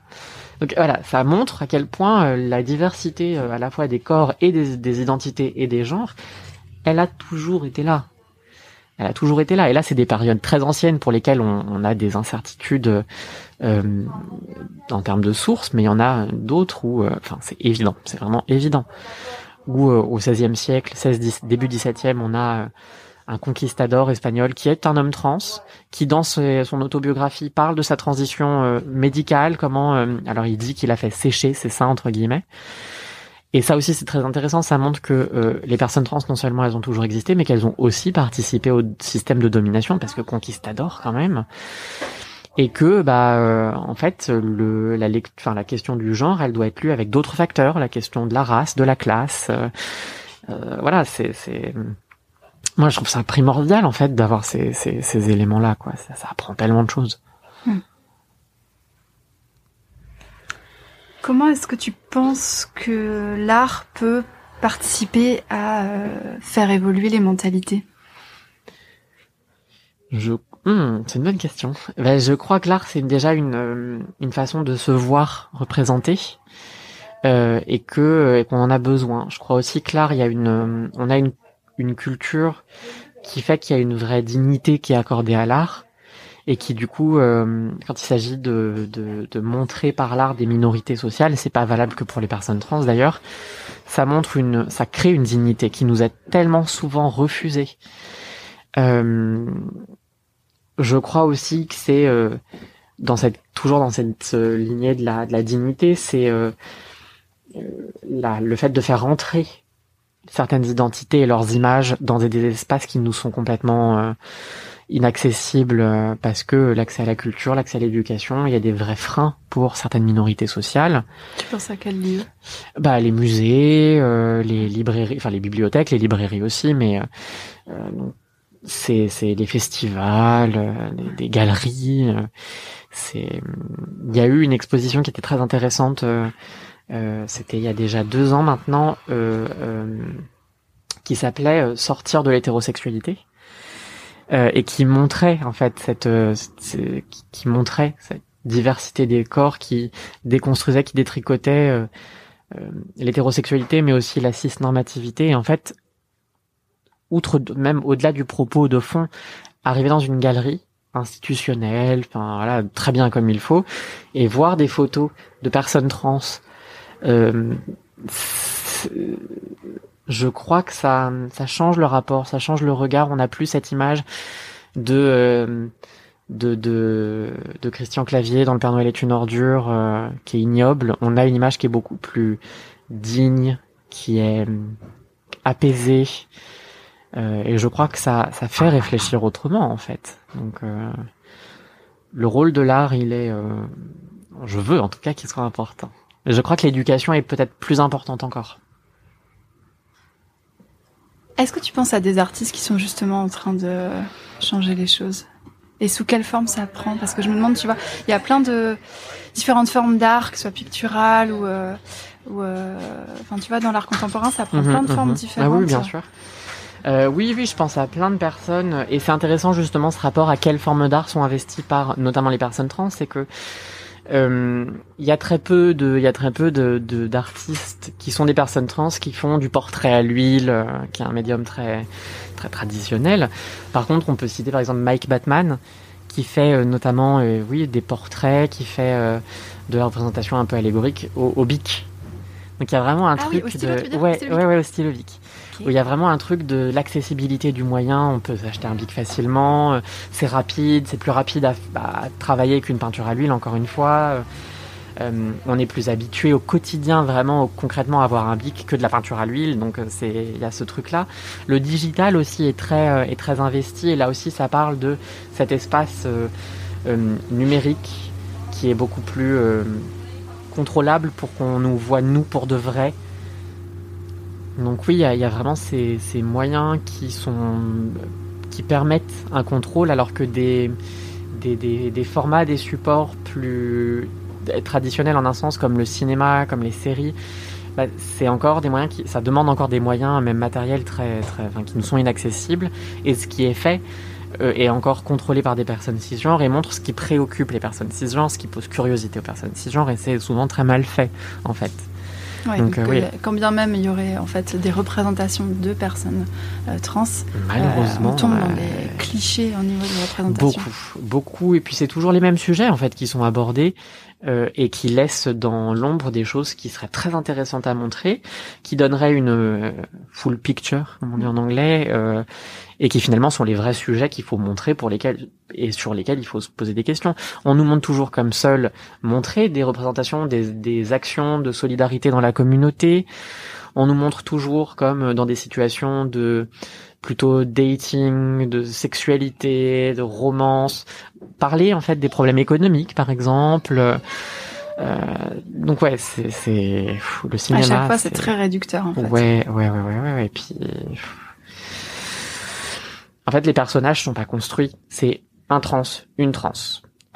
Donc voilà, ça montre à quel point euh, la diversité euh, à la fois des corps et des, des identités et des genres, elle a toujours été là. Elle a toujours été là. Et là, c'est des périodes très anciennes pour lesquelles on, a des incertitudes euh, en termes de sources, mais il y en a d'autres où, euh, c'est évident, c'est vraiment évident. Où euh, au XVIe siècle, 16, 10, début XVIIe, on a euh, un conquistador espagnol qui est un homme trans, qui dans son autobiographie parle de sa transition euh, médicale, comment alors il dit qu'il a fait sécher ses seins entre guillemets. Et ça aussi c'est très intéressant, ça montre que les personnes trans non seulement elles ont toujours existé, mais qu'elles ont aussi participé au système de domination parce que conquistador quand même. Et que bah euh, en fait le la enfin la question du genre elle doit être lue avec d'autres facteurs. La question de la race de la classe euh, euh, voilà c'est c'est moi je trouve ça primordial en fait d'avoir ces, ces, ces éléments là quoi. Ça, ça apprend tellement de choses. Hmm. Comment est-ce que tu penses que l'art peut participer à faire évoluer les mentalités? Hmm, c'est une bonne question. Ben, je crois que l'art c'est déjà une euh, une façon de se voir représenté euh, et que qu'on en a besoin. Je crois aussi que l'art il y a une euh, on a une une culture qui fait qu'il y a une vraie dignité qui est accordée à l'art et qui du coup euh, quand il s'agit de, de, de montrer par l'art des minorités sociales, c'est pas valable que pour les personnes trans d'ailleurs. Ça montre une ça crée une dignité qui nous est tellement souvent refusée. Euh, je crois aussi que c'est euh, dans cette toujours dans cette euh, lignée de la de la dignité, c'est euh, la, le fait de faire rentrer certaines identités et leurs images dans des, espaces qui nous sont complètement inaccessibles parce que l'accès à la culture, l'accès à l'éducation, il y a des vrais freins pour certaines minorités sociales. Tu penses à quel lieu? Bah les musées, les librairies, enfin les bibliothèques, les librairies aussi, mais c'est c'est les festivals, euh, des galeries. Euh, c'est il y a eu une exposition qui était très intéressante. Euh, C'était il y a déjà deux ans maintenant, qui s'appelait Sortir de l'hétérosexualité. Et qui montrait en fait cette, qui montrait cette diversité des corps qui déconstruisait qui détricotait euh, l'hétérosexualité mais aussi la cisnormativité. Et en fait outre même au-delà du propos de fond, arriver dans une galerie institutionnelle, très bien comme il faut, et voir des photos de personnes trans, euh, je crois que ça, change le rapport, ça change le regard. On n'a plus cette image de, euh, de, Christian Clavier dans Le Père Noël est une ordure, euh, qui est ignoble. On a une image qui est beaucoup plus digne, qui est apaisée, euh, et je crois que ça, fait réfléchir autrement en fait. Donc euh, le rôle de l'art, il est, euh, je veux en tout cas qu'il soit important. Je crois que l'éducation est peut-être plus importante encore. Est-ce que tu penses à des artistes qui sont justement en train de changer les choses Et sous quelle forme ça prend Parce que je me demande, tu vois, il y a plein de différentes formes d'art, que ce soit pictural ou, ou enfin, tu vois, dans l'art contemporain, ça prend mhm, plein de formes différentes. Ah oui, bien sûr. Euh, oui, oui, je pense à plein de personnes et c'est intéressant justement ce rapport à quelles formes d'art sont investies par notamment les personnes trans, c'est que euh, il y a très peu de, il y a très peu de d'artistes qui sont des personnes trans qui font du portrait à l'huile, euh, qui est un médium très très traditionnel. Par contre, on peut citer par exemple Mike Batman qui fait notamment, oui, des portraits, qui fait de la représentation un peu allégorique au, au bic. Donc il y a vraiment un ah truc de, ouais, ouais, ouais, au stylo bic où il y a vraiment un truc de l'accessibilité du moyen. On peut s'acheter un bic facilement, euh, c'est rapide, c'est plus rapide à, travailler qu'une peinture à l'huile, encore une fois. Euh, euh, on est plus habitué au quotidien vraiment concrètement à avoir un bic que de la peinture à l'huile. Donc il y a ce truc là le digital aussi est très est très investi. Et là aussi ça parle de cet espace numérique qui est beaucoup plus contrôlable pour qu'on nous voit nous pour de vrai donc oui, il y, a vraiment ces, moyens qui permettent un contrôle, alors que des, formats, des supports plus traditionnels en un sens, comme le cinéma, comme les séries, bah, c'est encore des moyens qui, ça demande encore des moyens, même matériels, très, très, qui nous sont inaccessibles. Et ce qui est fait euh, est encore contrôlé par des personnes cisgenres et montre ce qui préoccupe les personnes cisgenres, ce qui pose curiosité aux personnes cisgenres, et c'est souvent très mal fait, en fait. Donc, euh, oui. quand bien même il y aurait en fait des représentations de personnes euh, trans, malheureusement, on tombe dans les clichés au niveau de représentation. Beaucoup, beaucoup, et puis c'est toujours les mêmes sujets en fait qui sont abordés. Euh, et qui laisse dans l'ombre des choses qui seraient très intéressantes à montrer, qui donneraient une euh, full picture, comme on dit en anglais, euh, et qui finalement sont les vrais sujets qu'il faut montrer pour lesquels et sur lesquels il faut se poser des questions. On nous montre toujours comme seul montrer des représentations, des, des actions de solidarité dans la communauté. On nous montre toujours comme dans des situations de plutôt dating, de sexualité, de romance, parler en fait des problèmes économiques par exemple. Euh, donc ouais, c'est c'est le cinéma. À chaque fois, c'est très réducteur en fait. Ouais, ouais, ouais, ouais, ouais. Et puis, en fait, les personnages sont pas construits. C'est un trans, une trans.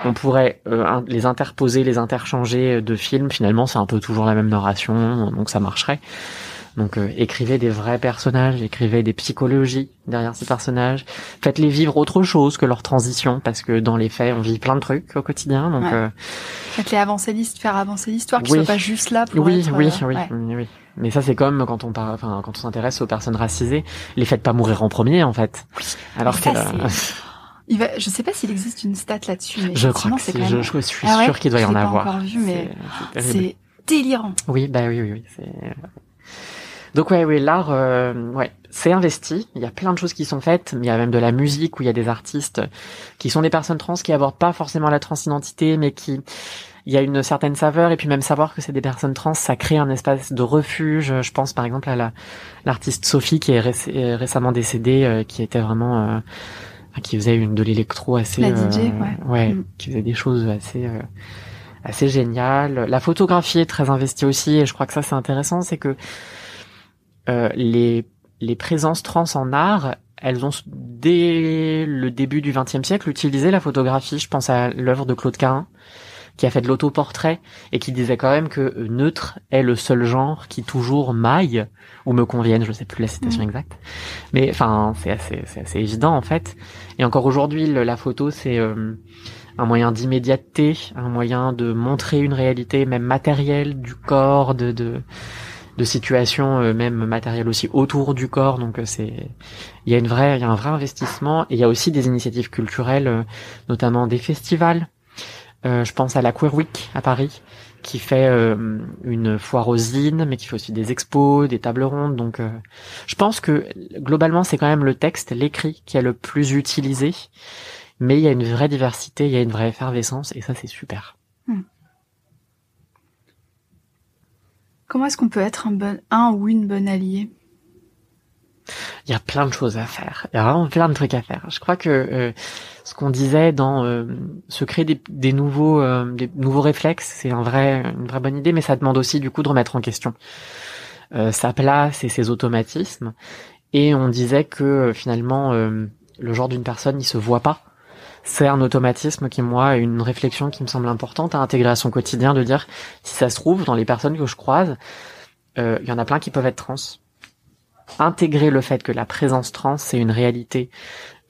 On pourrait euh, les interposer, les interchanger de films. Finalement, c'est un peu toujours la même narration, donc ça marcherait. Donc euh, écrivez des vrais personnages, écrivez des psychologies derrière ces personnages. Faites-les vivre autre chose que leur transition, parce que dans les faits, on vit plein de trucs au quotidien. Donc euh, faites-les avancer l'histoire, faire avancer l'histoire, qu'ils soient pas juste là pour oui, être, oui, euh, oui, oui, oui. Mais ça, c'est comme quand on parle, enfin, quand on s'intéresse aux personnes racisées, les faites pas mourir en premier, en fait. Oui. Alors que. [laughs] Il va, je sais pas s'il existe une stat là-dessus, mais je crois que c'est quand je, même... je, suis ah ouais sûr qu'il doit y je en l'ai pas avoir. Encore vu, mais c'est c'est délirant. Oui, bah oui, oui, oui. C'est... Donc ouais, oui, l'art, euh, ouais, c'est investi. Il y a plein de choses qui sont faites. Il y a même de la musique où il y a des artistes qui sont des personnes trans qui abordent pas forcément la transidentité, mais qui il y a une certaine saveur et puis même savoir que c'est des personnes trans, ça crée un espace de refuge. Je pense par exemple à la l'artiste Sophie qui est récemment décédée, euh, qui était vraiment euh, qui faisait une de l'électro assez la DJ, ouais, ouais Mm. qui faisait des choses assez euh, assez géniales. La photographie est très investie aussi et je crois que ça c'est intéressant, c'est que euh, les les présences trans en art, elles ont dès le début du XXe siècle utilisé la photographie. Je pense à l'œuvre de Claude Carin qui a fait de l'autoportrait et qui disait quand même que neutre est le seul genre qui toujours maille ou me convienne, je sais plus la citation Mm. exacte. Mais enfin, c'est assez, c'est assez évident en fait. Et encore aujourd'hui, la photo c'est euh, un moyen d'immédiateté, un moyen de montrer une réalité même matérielle du corps, de de, de situations euh, même matérielles aussi autour du corps. Donc euh, c'est, il y a une vraie, il y a un vrai investissement et il y a aussi des initiatives culturelles, euh, notamment des festivals. Euh, je pense à la Queer Week à Paris, qui fait euh, une foire aux zines, mais qui fait aussi des expos, des tables rondes. Donc, euh, je pense que globalement, c'est quand même le texte, l'écrit, qui est le plus utilisé. Mais il y a une vraie diversité, il y a une vraie effervescence, et ça, c'est super. Comment est-ce qu'on peut être un bon, un ou une bonne alliée? Il y a plein de choses à faire. Il y a vraiment plein de trucs à faire. Je crois que euh, ce qu'on disait dans euh, se créer des, euh, nouveaux réflexes, c'est une vraie bonne idée, mais ça demande aussi du coup de remettre en question euh, sa place et ses automatismes. Et on disait que finalement le genre d'une personne, il se voit pas. C'est un automatisme qui moi une réflexion qui me semble importante à intégrer à son quotidien, de dire si ça se trouve dans les personnes que je croise, euh, il y en a plein qui peuvent être trans intégrer le fait que la présence trans c'est une réalité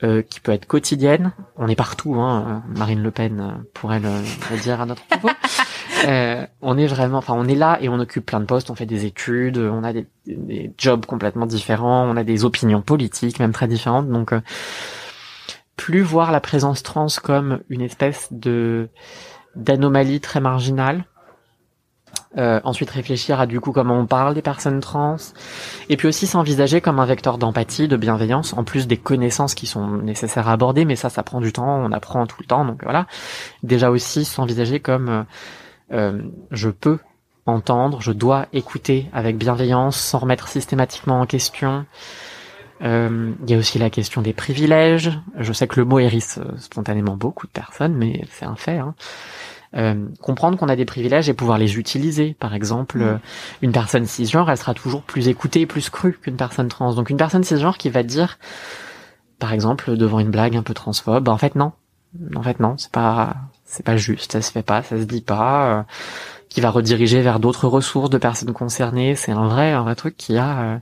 euh, qui peut être quotidienne. On est partout, hein. Marine Le Pen euh, pourrait le, le dire à notre propos. [laughs] Euh, on est vraiment, enfin, on est là et on occupe plein de postes, on fait des études, on a des, des jobs complètement différents, on a des opinions politiques même très différentes. Donc, euh, plus voir la présence trans comme une espèce de d'anomalie très marginale. Euh, ensuite réfléchir à du coup comment on parle des personnes trans et puis aussi s'envisager comme un vecteur d'empathie, de bienveillance, en plus des connaissances qui sont nécessaires à aborder, mais ça, ça prend du temps, on apprend tout le temps, donc voilà. Déjà aussi s'envisager comme euh, euh, je peux entendre, je dois écouter avec bienveillance, sans remettre systématiquement en question. Euh, Il y a aussi la question des privilèges. Je sais que le mot hérisse euh, spontanément beaucoup de personnes, mais c'est un fait. Hein. Euh, comprendre qu'on a des privilèges et pouvoir les utiliser. Par exemple, Mm. euh, une personne cisgenre, elle sera toujours plus écoutée et plus crue qu'une personne trans. Donc une personne cisgenre qui va dire, par exemple, devant une blague un peu transphobe, en fait non, en fait non, c'est pas, c'est pas juste, ça se fait pas, ça se dit pas. euh, qui va rediriger vers d'autres ressources de personnes concernées. C'est un vrai, un vrai truc qui a, euh,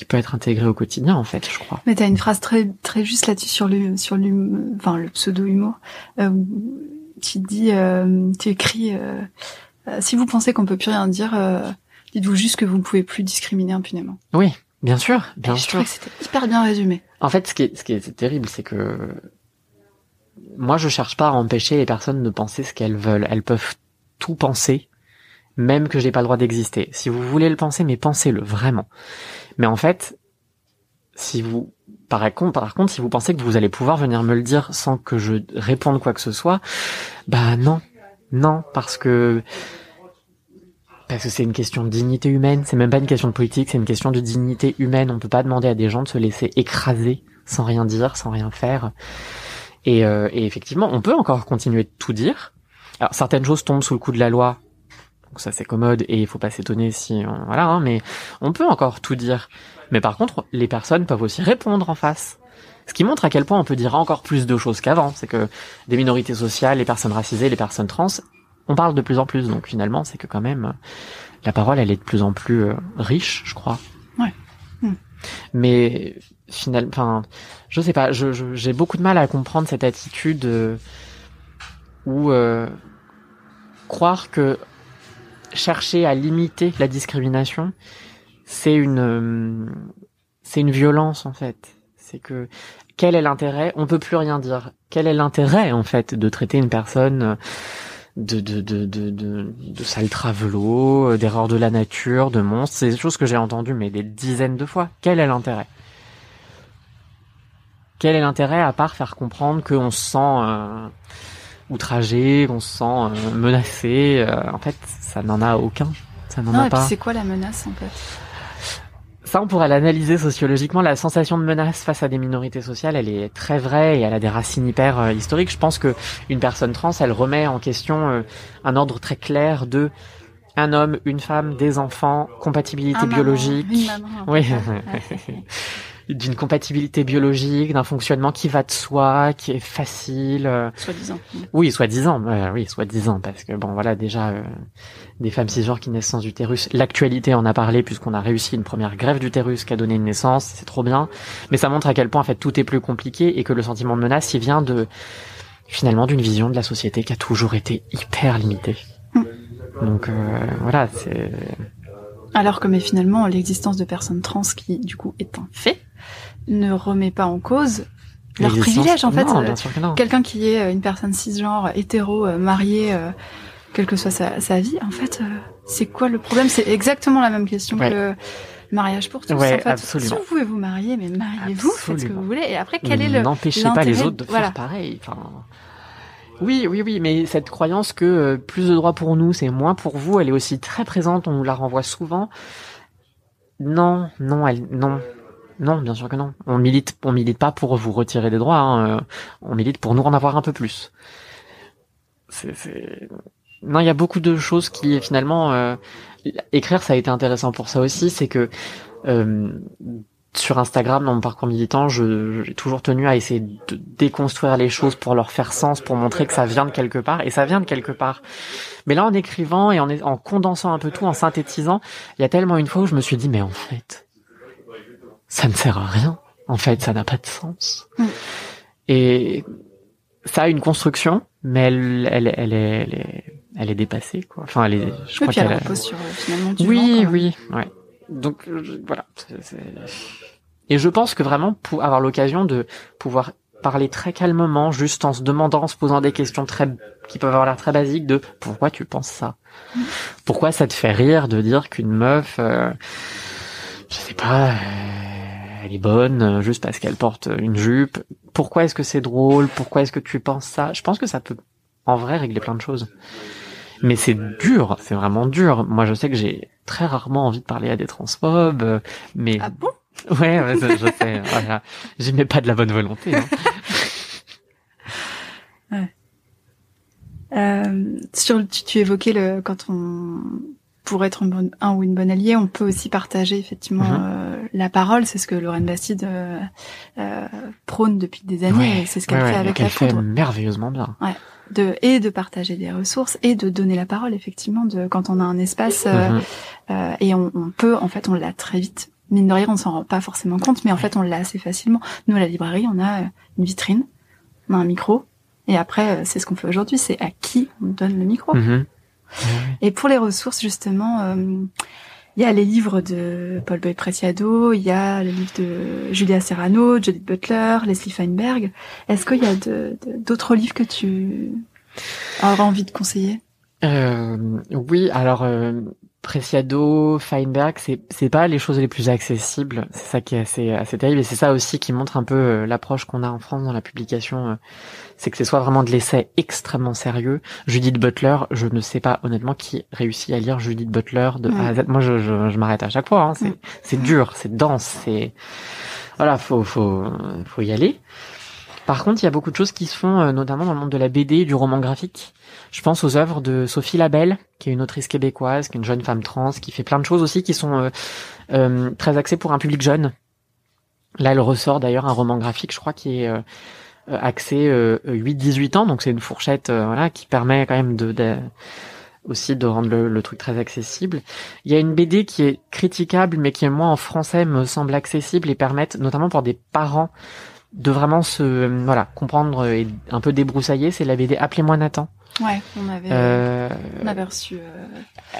qui peut être intégré au quotidien en fait, je crois. Mais t'as une phrase très très juste là-dessus sur le sur l'hum- enfin le pseudo humour. Euh, tu dis, euh, tu écris, euh, euh, si vous pensez qu'on peut plus rien dire, euh, dites-vous juste que vous ne pouvez plus discriminer impunément. Oui, bien sûr, bien Et je sûr. trouvais que c'était hyper bien résumé. En fait, ce qui est, ce qui est terrible, c'est que moi, je cherche pas à empêcher les personnes de penser ce qu'elles veulent. Elles peuvent tout penser, même que j'ai pas le droit d'exister. Si vous voulez le penser, mais pensez-le vraiment. Mais en fait, si vous par contre, par contre, si vous pensez que vous allez pouvoir venir me le dire sans que je réponde quoi que ce soit, bah non, non, parce que parce que c'est une question de dignité humaine. C'est même pas une question de politique, c'est une question de dignité humaine. On peut pas demander à des gens de se laisser écraser sans rien dire, sans rien faire. Et, euh, et effectivement, on peut encore continuer de tout dire. Alors certaines choses tombent sous le coup de la loi, donc ça c'est commode et il faut pas s'étonner si voilà, hein, mais on peut encore tout dire. Mais par contre, les personnes peuvent aussi répondre en face. Ce qui montre à quel point on peut dire encore plus de choses qu'avant. C'est que des minorités sociales, les personnes racisées, les personnes trans, on parle de plus en plus. Donc finalement, c'est que quand même, la parole, elle est de plus en plus euh, riche, je crois. Ouais. Hmm. Mais finalement, enfin, je sais pas, j'ai je, beaucoup de mal à comprendre cette attitude euh, où euh, croire que chercher à limiter la discrimination, c'est une euh, c'est une violence en fait. C'est que quel est l'intérêt? On peut plus rien dire. Quel est l'intérêt en fait de traiter une personne euh, de de de de de, de sale travelo, euh, d'erreur de la nature, de monstre C'est des choses que j'ai entendues mais des dizaines de fois. Quel est l'intérêt? Quel est l'intérêt à part faire comprendre qu'on se sent outragé, qu'on se sent menacé En fait, ça n'en a aucun. Ça n'en a pas. C'est quoi la menace en fait? Ça, on pourrait l'analyser sociologiquement. La sensation de menace face à des minorités sociales, elle est très vraie et elle a des racines hyper euh, historiques. Je pense que une personne trans, elle remet en question euh, un ordre très clair de un homme, une femme, des enfants, compatibilité biologique. oui. D'une compatibilité biologique, d'un fonctionnement qui va de soi, qui est facile. Euh, soi-disant. Oui, soi-disant. Euh, oui, soi-disant, parce que bon, voilà, déjà euh, des femmes cisgenres qui naissent sans utérus. L'actualité en a parlé puisqu'on a réussi une première grève d'utérus qui a donné une naissance. C'est trop bien, mais ça montre à quel point en fait tout est plus compliqué et que le sentiment de menace, il vient de finalement d'une vision de la société qui a toujours été hyper limitée. Donc voilà, c'est. Alors que mais finalement l'existence de personnes trans qui du coup est un fait ne remet pas en cause leur privilège en fait. Euh, quelqu'un qui est euh, une personne cisgenre, hétéro, euh, mariée, quelle que soit sa, vie, en fait, c'est quoi le problème? C'est exactement la même question que le mariage pour tous. en fait. absolument. Si vous pouvez vous marier, mais mariez-vous, faites ce que vous voulez. Et après, quel est le N'empêchez pas les autres de faire pareil. Enfin... Oui, oui, oui, mais cette croyance que plus de droits pour nous, c'est moins pour vous, elle est aussi très présente. On nous la renvoie souvent. Non, non, elle, non, non, bien sûr que non. On milite, on milite pas pour vous retirer des droits. Hein. Euh, on milite pour nous en avoir un peu plus. C'est, Non, il y a beaucoup de choses qui finalement euh, écrire, ça a été intéressant pour ça aussi. C'est que euh, sur Instagram, dans mon parcours militant, j'ai toujours tenu à essayer de déconstruire les choses pour leur faire sens, pour montrer que ça vient de quelque part, et ça vient de quelque part. Mais là, en écrivant et en, en condensant un peu tout, en synthétisant, il y a tellement une fois où je me suis dit, mais en fait, ça ne sert à rien. En fait, ça n'a pas de sens. Mm. Et ça a une construction, mais elle, elle, elle, est, elle, est, elle est dépassée, quoi. Enfin, elle est, je crois qu'elle repose sur euh, finalement du Oui, oui, ouais. Donc voilà. Et je pense que vraiment pour avoir l'occasion de pouvoir parler très calmement, juste en se demandant, en se posant des questions très qui peuvent avoir l'air très basiques de pourquoi tu penses ça, pourquoi ça te fait rire de dire qu'une meuf, euh, je sais pas. Euh, elle est bonne euh, juste parce qu'elle porte une jupe. Pourquoi est-ce que c'est drôle? Pourquoi est-ce que tu penses ça? Je pense que ça peut en vrai régler plein de choses. Mais c'est dur, c'est vraiment dur. Moi, je sais que j'ai très rarement envie de parler à des transphobes, euh, mais ah bon? Ouais, ouais je sais. [laughs] voilà. J'y mets pas de la bonne volonté. Hein. [laughs] ouais. Euh, sur, tu, tu évoquais le quand on pour être un, ou une bonne alliée, on peut aussi partager effectivement mhm. euh, la parole. C'est ce que Lorraine Bastide euh, euh, prône depuis des années. c'est ce qu'elle fait avec la elle fait merveilleusement bien. Ouais. De, et de partager des ressources et de donner la parole effectivement de quand on a un espace mhm. et on, on, peut en fait on l'a très vite mine de rien on s'en rend pas forcément compte mais en fait on l'a assez facilement nous à la librairie on a une vitrine on a un micro et après c'est ce qu'on fait aujourd'hui c'est à qui on donne le micro mhm. Et pour les ressources, justement, euh, il y a les livres de Paul Boyd Preciado, il y a le livre de Julia Serrano, Judith Butler, Leslie Feinberg. Est-ce qu'il y a d'autres livres que tu auras envie de conseiller? Euh, Oui, alors euh, Preciado, Feinberg, c'est c'est pas les choses les plus accessibles. C'est ça qui est assez assez terrible et c'est ça aussi qui montre un peu euh, l'approche qu'on a en France dans la publication. Euh, c'est que c'est soit vraiment de l'essai extrêmement sérieux. Judith Butler, je ne sais pas honnêtement qui réussit à lire Judith Butler de A à Z. Moi, je, je, je m'arrête à chaque fois. Hein. C'est c'est dur, c'est dense, c'est voilà, faut faut faut y aller. Par contre, il y a beaucoup de choses qui se font, euh, notamment dans le monde de la BD et du roman graphique. Je pense aux œuvres de Sophie Labelle, qui est une autrice québécoise, qui est une jeune femme trans, qui fait plein de choses aussi qui sont euh, euh, très axées pour un public jeune. Là, elle ressort d'ailleurs un roman graphique, je crois, qui est euh, axé 8-18 ans, donc c'est une fourchette qui permet quand même de, aussi de rendre le, truc très accessible. Il y a une BD qui est critiquable, mais qui, moi, en français, me semble accessible et permettre, notamment pour des parents, de vraiment se voilà comprendre et un peu débroussailler. C'est la BD Appelez-moi Nathan Ouais, on avait, euh, on avait reçu. Euh...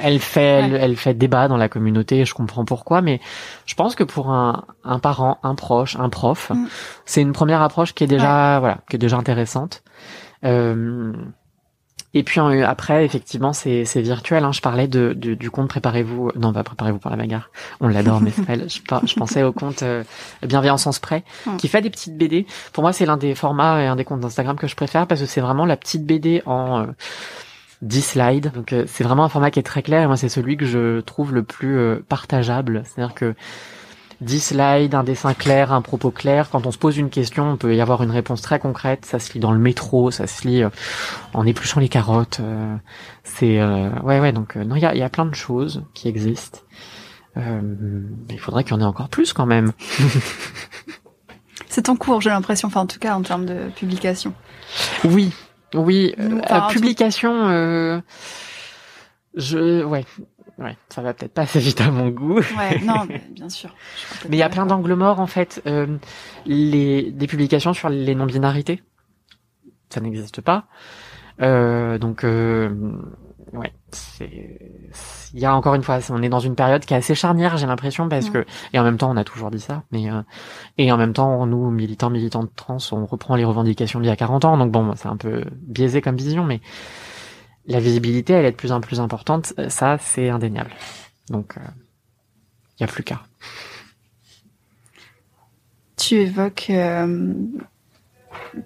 Elle fait, ouais. elle, elle, fait débat dans la communauté. Je comprends pourquoi, mais je pense que pour un, un parent, un proche, un prof, mm. c'est une première approche qui est déjà, ouais. voilà, qui est déjà intéressante. Euh, et puis après, effectivement, c'est virtuel. Hein. Je parlais de, de du compte Préparez-vous. Non, pas Préparez-vous pour la bagarre. On l'adore, mais [laughs] je, je pensais au compte euh, Bienveillance en spray, mm. qui fait des petites BD. Pour moi, c'est l'un des formats et un des comptes d'Instagram que je préfère parce que c'est vraiment la petite BD en euh, 10 slides. Donc euh, c'est vraiment un format qui est très clair. Et moi, c'est celui que je trouve le plus euh, partageable. C'est-à-dire que 10 slides, un dessin clair, un propos clair. Quand on se pose une question, on peut y avoir une réponse très concrète. Ça se lit dans le métro, ça se lit euh, en épluchant les carottes. Euh, c'est euh, ouais ouais donc non il y a, y a plein de choses qui existent. il faudrait qu'il y en ait encore plus quand même. c'est en cours, j'ai l'impression. Enfin en tout cas en termes de publication. Oui, oui, publication. je ouais Ouais, ça va peut-être pas [laughs] assez vite à mon goût. Ouais, non, [laughs] bien sûr. Mais il y a plein d'angles morts en fait. Euh, les des publications sur les non-binarités, ça n'existe pas. Euh, donc euh, ouais, c'est il y a encore une fois, on est dans une période qui est assez charnière, j'ai l'impression, parce ouais. que et en même temps on a toujours dit ça, mais euh, et en même temps nous militants militants de trans, on reprend les revendications d'il y a 40 ans, donc bon, c'est un peu biaisé comme vision, mais la visibilité, elle est de plus en plus importante. Ça, c'est indéniable. Donc, il euh, n'y a plus qu'à. Tu évoques euh,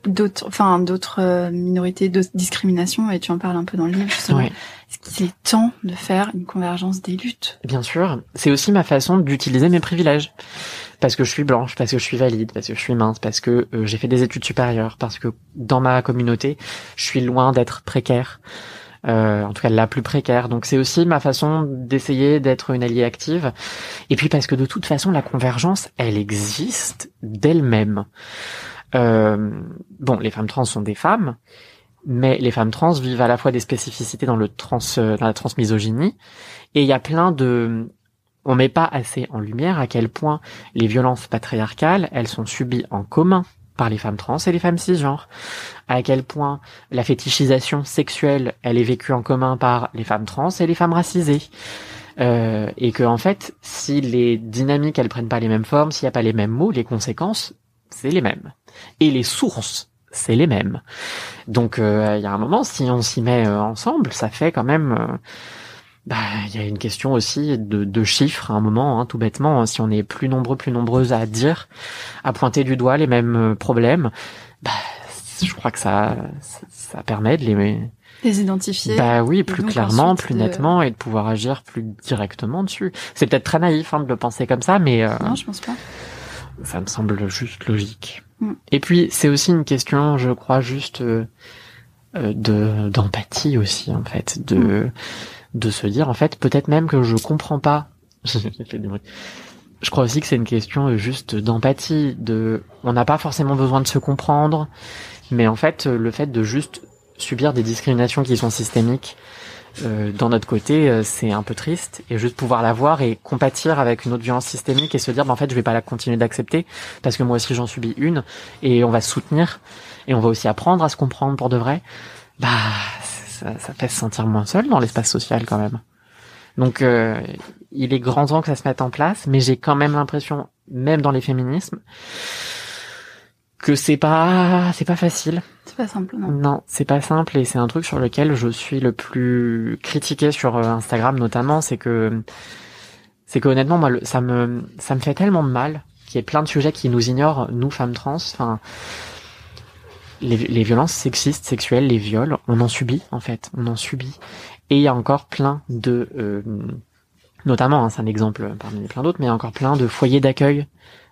d'autres, enfin d'autres euh, minorités, d'autres discriminations, et tu en parles un peu dans le livre. Justement. Ouais. Est-ce qu'il est temps de faire une convergence des luttes? Bien sûr. C'est aussi ma façon d'utiliser mes privilèges. Parce que je suis blanche, parce que je suis valide, parce que je suis mince, parce que euh, j'ai fait des études supérieures, parce que dans ma communauté, je suis loin d'être précaire. Euh, en tout cas la plus précaire. Donc c'est aussi ma façon d'essayer d'être une alliée active. Et puis parce que de toute façon la convergence, elle existe d'elle-même. Euh, bon, les femmes trans sont des femmes, mais les femmes trans vivent à la fois des spécificités dans le trans, dans la transmisogynie, et il y a plein de on met pas assez en lumière à quel point les violences patriarcales, elles sont subies en commun par les femmes trans et les femmes cisgenres. À quel point la fétichisation sexuelle, elle est vécue en commun par les femmes trans et les femmes racisées. Euh, et que en fait, si les dynamiques elles prennent pas les mêmes formes, s'il n'y a pas les mêmes mots, les conséquences c'est les mêmes. Et les sources c'est les mêmes. Donc euh, il y a un moment, si on s'y met euh, ensemble, ça fait quand même euh, bah, il y a une question aussi de, de chiffres à un moment, hein, tout bêtement. Hein, si on est plus nombreux, plus nombreuses à dire, à pointer du doigt les mêmes problèmes, bah, je crois que ça, ça, permet de les les identifier. Bah oui, plus clairement, plus nettement, de... et de pouvoir agir plus directement dessus. C'est peut-être très naïf hein, de le penser comme ça, mais euh, non, je pense pas. Ça me semble juste logique. Mm. Et puis c'est aussi une question, je crois, juste euh, de d'empathie aussi en fait, de mm de se dire en fait peut-être même que je comprends pas. [laughs] je crois aussi que c'est une question juste d'empathie, de on n'a pas forcément besoin de se comprendre, mais en fait le fait de juste subir des discriminations qui sont systémiques euh, dans notre côté, euh, c'est un peu triste et juste pouvoir la voir et compatir avec une autre violence systémique et se dire bah, en fait je vais pas la continuer d'accepter parce que moi aussi j'en subis une et on va se soutenir et on va aussi apprendre à se comprendre pour de vrai. Bah ça, ça fait se sentir moins seul dans l'espace social quand même. Donc euh, il est grand temps que ça se mette en place, mais j'ai quand même l'impression, même dans les féminismes, que c'est pas c'est pas facile. C'est pas simple, non. Non, c'est pas simple et c'est un truc sur lequel je suis le plus critiqué sur euh, Instagram notamment, c'est que c'est que honnêtement moi ça me ça me fait tellement de mal qu'il y ait plein de sujets qui nous ignorent nous femmes trans. Enfin, les, violences sexistes, sexuelles, les viols, on en subit en fait, on en subit. Et il y a encore plein de euh, notamment, hein, c'est un exemple parmi plein d'autres, mais il y a encore plein de foyers d'accueil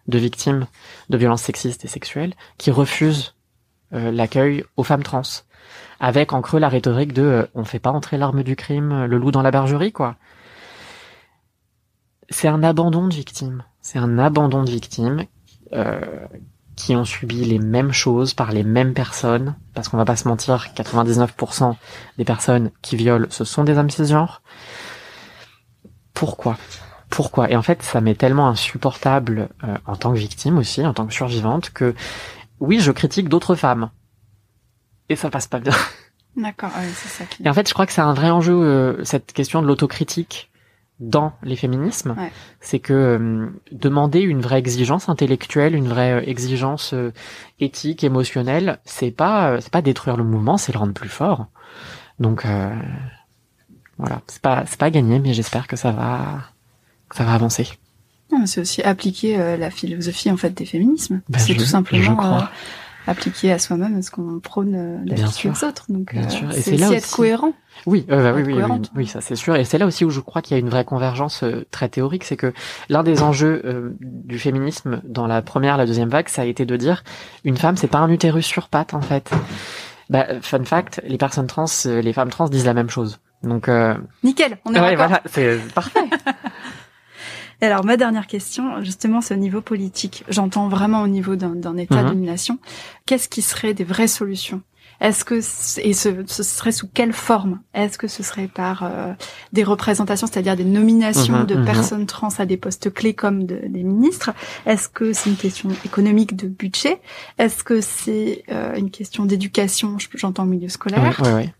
de victimes de violences sexistes et sexuelles qui refusent euh, l'accueil aux femmes trans, avec en creux la rhétorique de euh, on fait pas entrer l'arme du crime, le loup dans la bergerie, quoi. C'est un abandon de victimes. C'est un abandon de victimes euh, qui ont subi les mêmes choses par les mêmes personnes, parce qu'on va pas se mentir, 99% des personnes qui violent, ce sont des hommes cisgenres. Pourquoi? Pourquoi? Et en fait, ça m'est tellement insupportable euh, en tant que victime aussi, en tant que survivante, que oui, je critique d'autres femmes. Et ça passe pas bien. D'accord, c'est ça. Et en fait, je crois que c'est un vrai enjeu, euh, cette question de l'autocritique dans les féminismes. C'est que euh, demander une vraie exigence intellectuelle, une vraie exigence éthique, émotionnelle, c'est pas c'est pas détruire le mouvement, c'est le rendre plus fort. Donc voilà, c'est pas c'est pas gagné, mais j'espère que ça va ça va avancer. C'est aussi appliquer euh, la philosophie en fait des féminismes. Ben, c'est tout simplement euh, appliquer à soi-même ce qu'on prône euh, d'habitude aux autres. Donc c'est là aussi être cohérent. Oui, bah oui, oui, oui, oui, ça c'est sûr. Et c'est là aussi où je crois qu'il y a une vraie convergence très théorique, c'est que l'un des enjeux du féminisme dans la première, la deuxième vague, ça a été de dire une femme, c'est pas un utérus sur pattes en fait. Bah, fun fact, les personnes trans, les femmes trans disent la même chose. Donc nickel, on est ouais, voilà, c'est parfait. [laughs] alors ma dernière question, justement, c'est au niveau politique. J'entends vraiment au niveau d'un État, mhm. d'une nation. Qu'est-ce qui serait des vraies solutions? Est-ce que et ce, ce, serait sous quelle forme? Est-ce que ce serait par euh, des représentations, c'est-à-dire des nominations mhm, de mhm. personnes trans à des postes clés comme de, des ministres? Est-ce que c'est une question économique de budget? Est-ce que c'est euh, une question d'éducation? J'entends milieu scolaire. Oui, oui,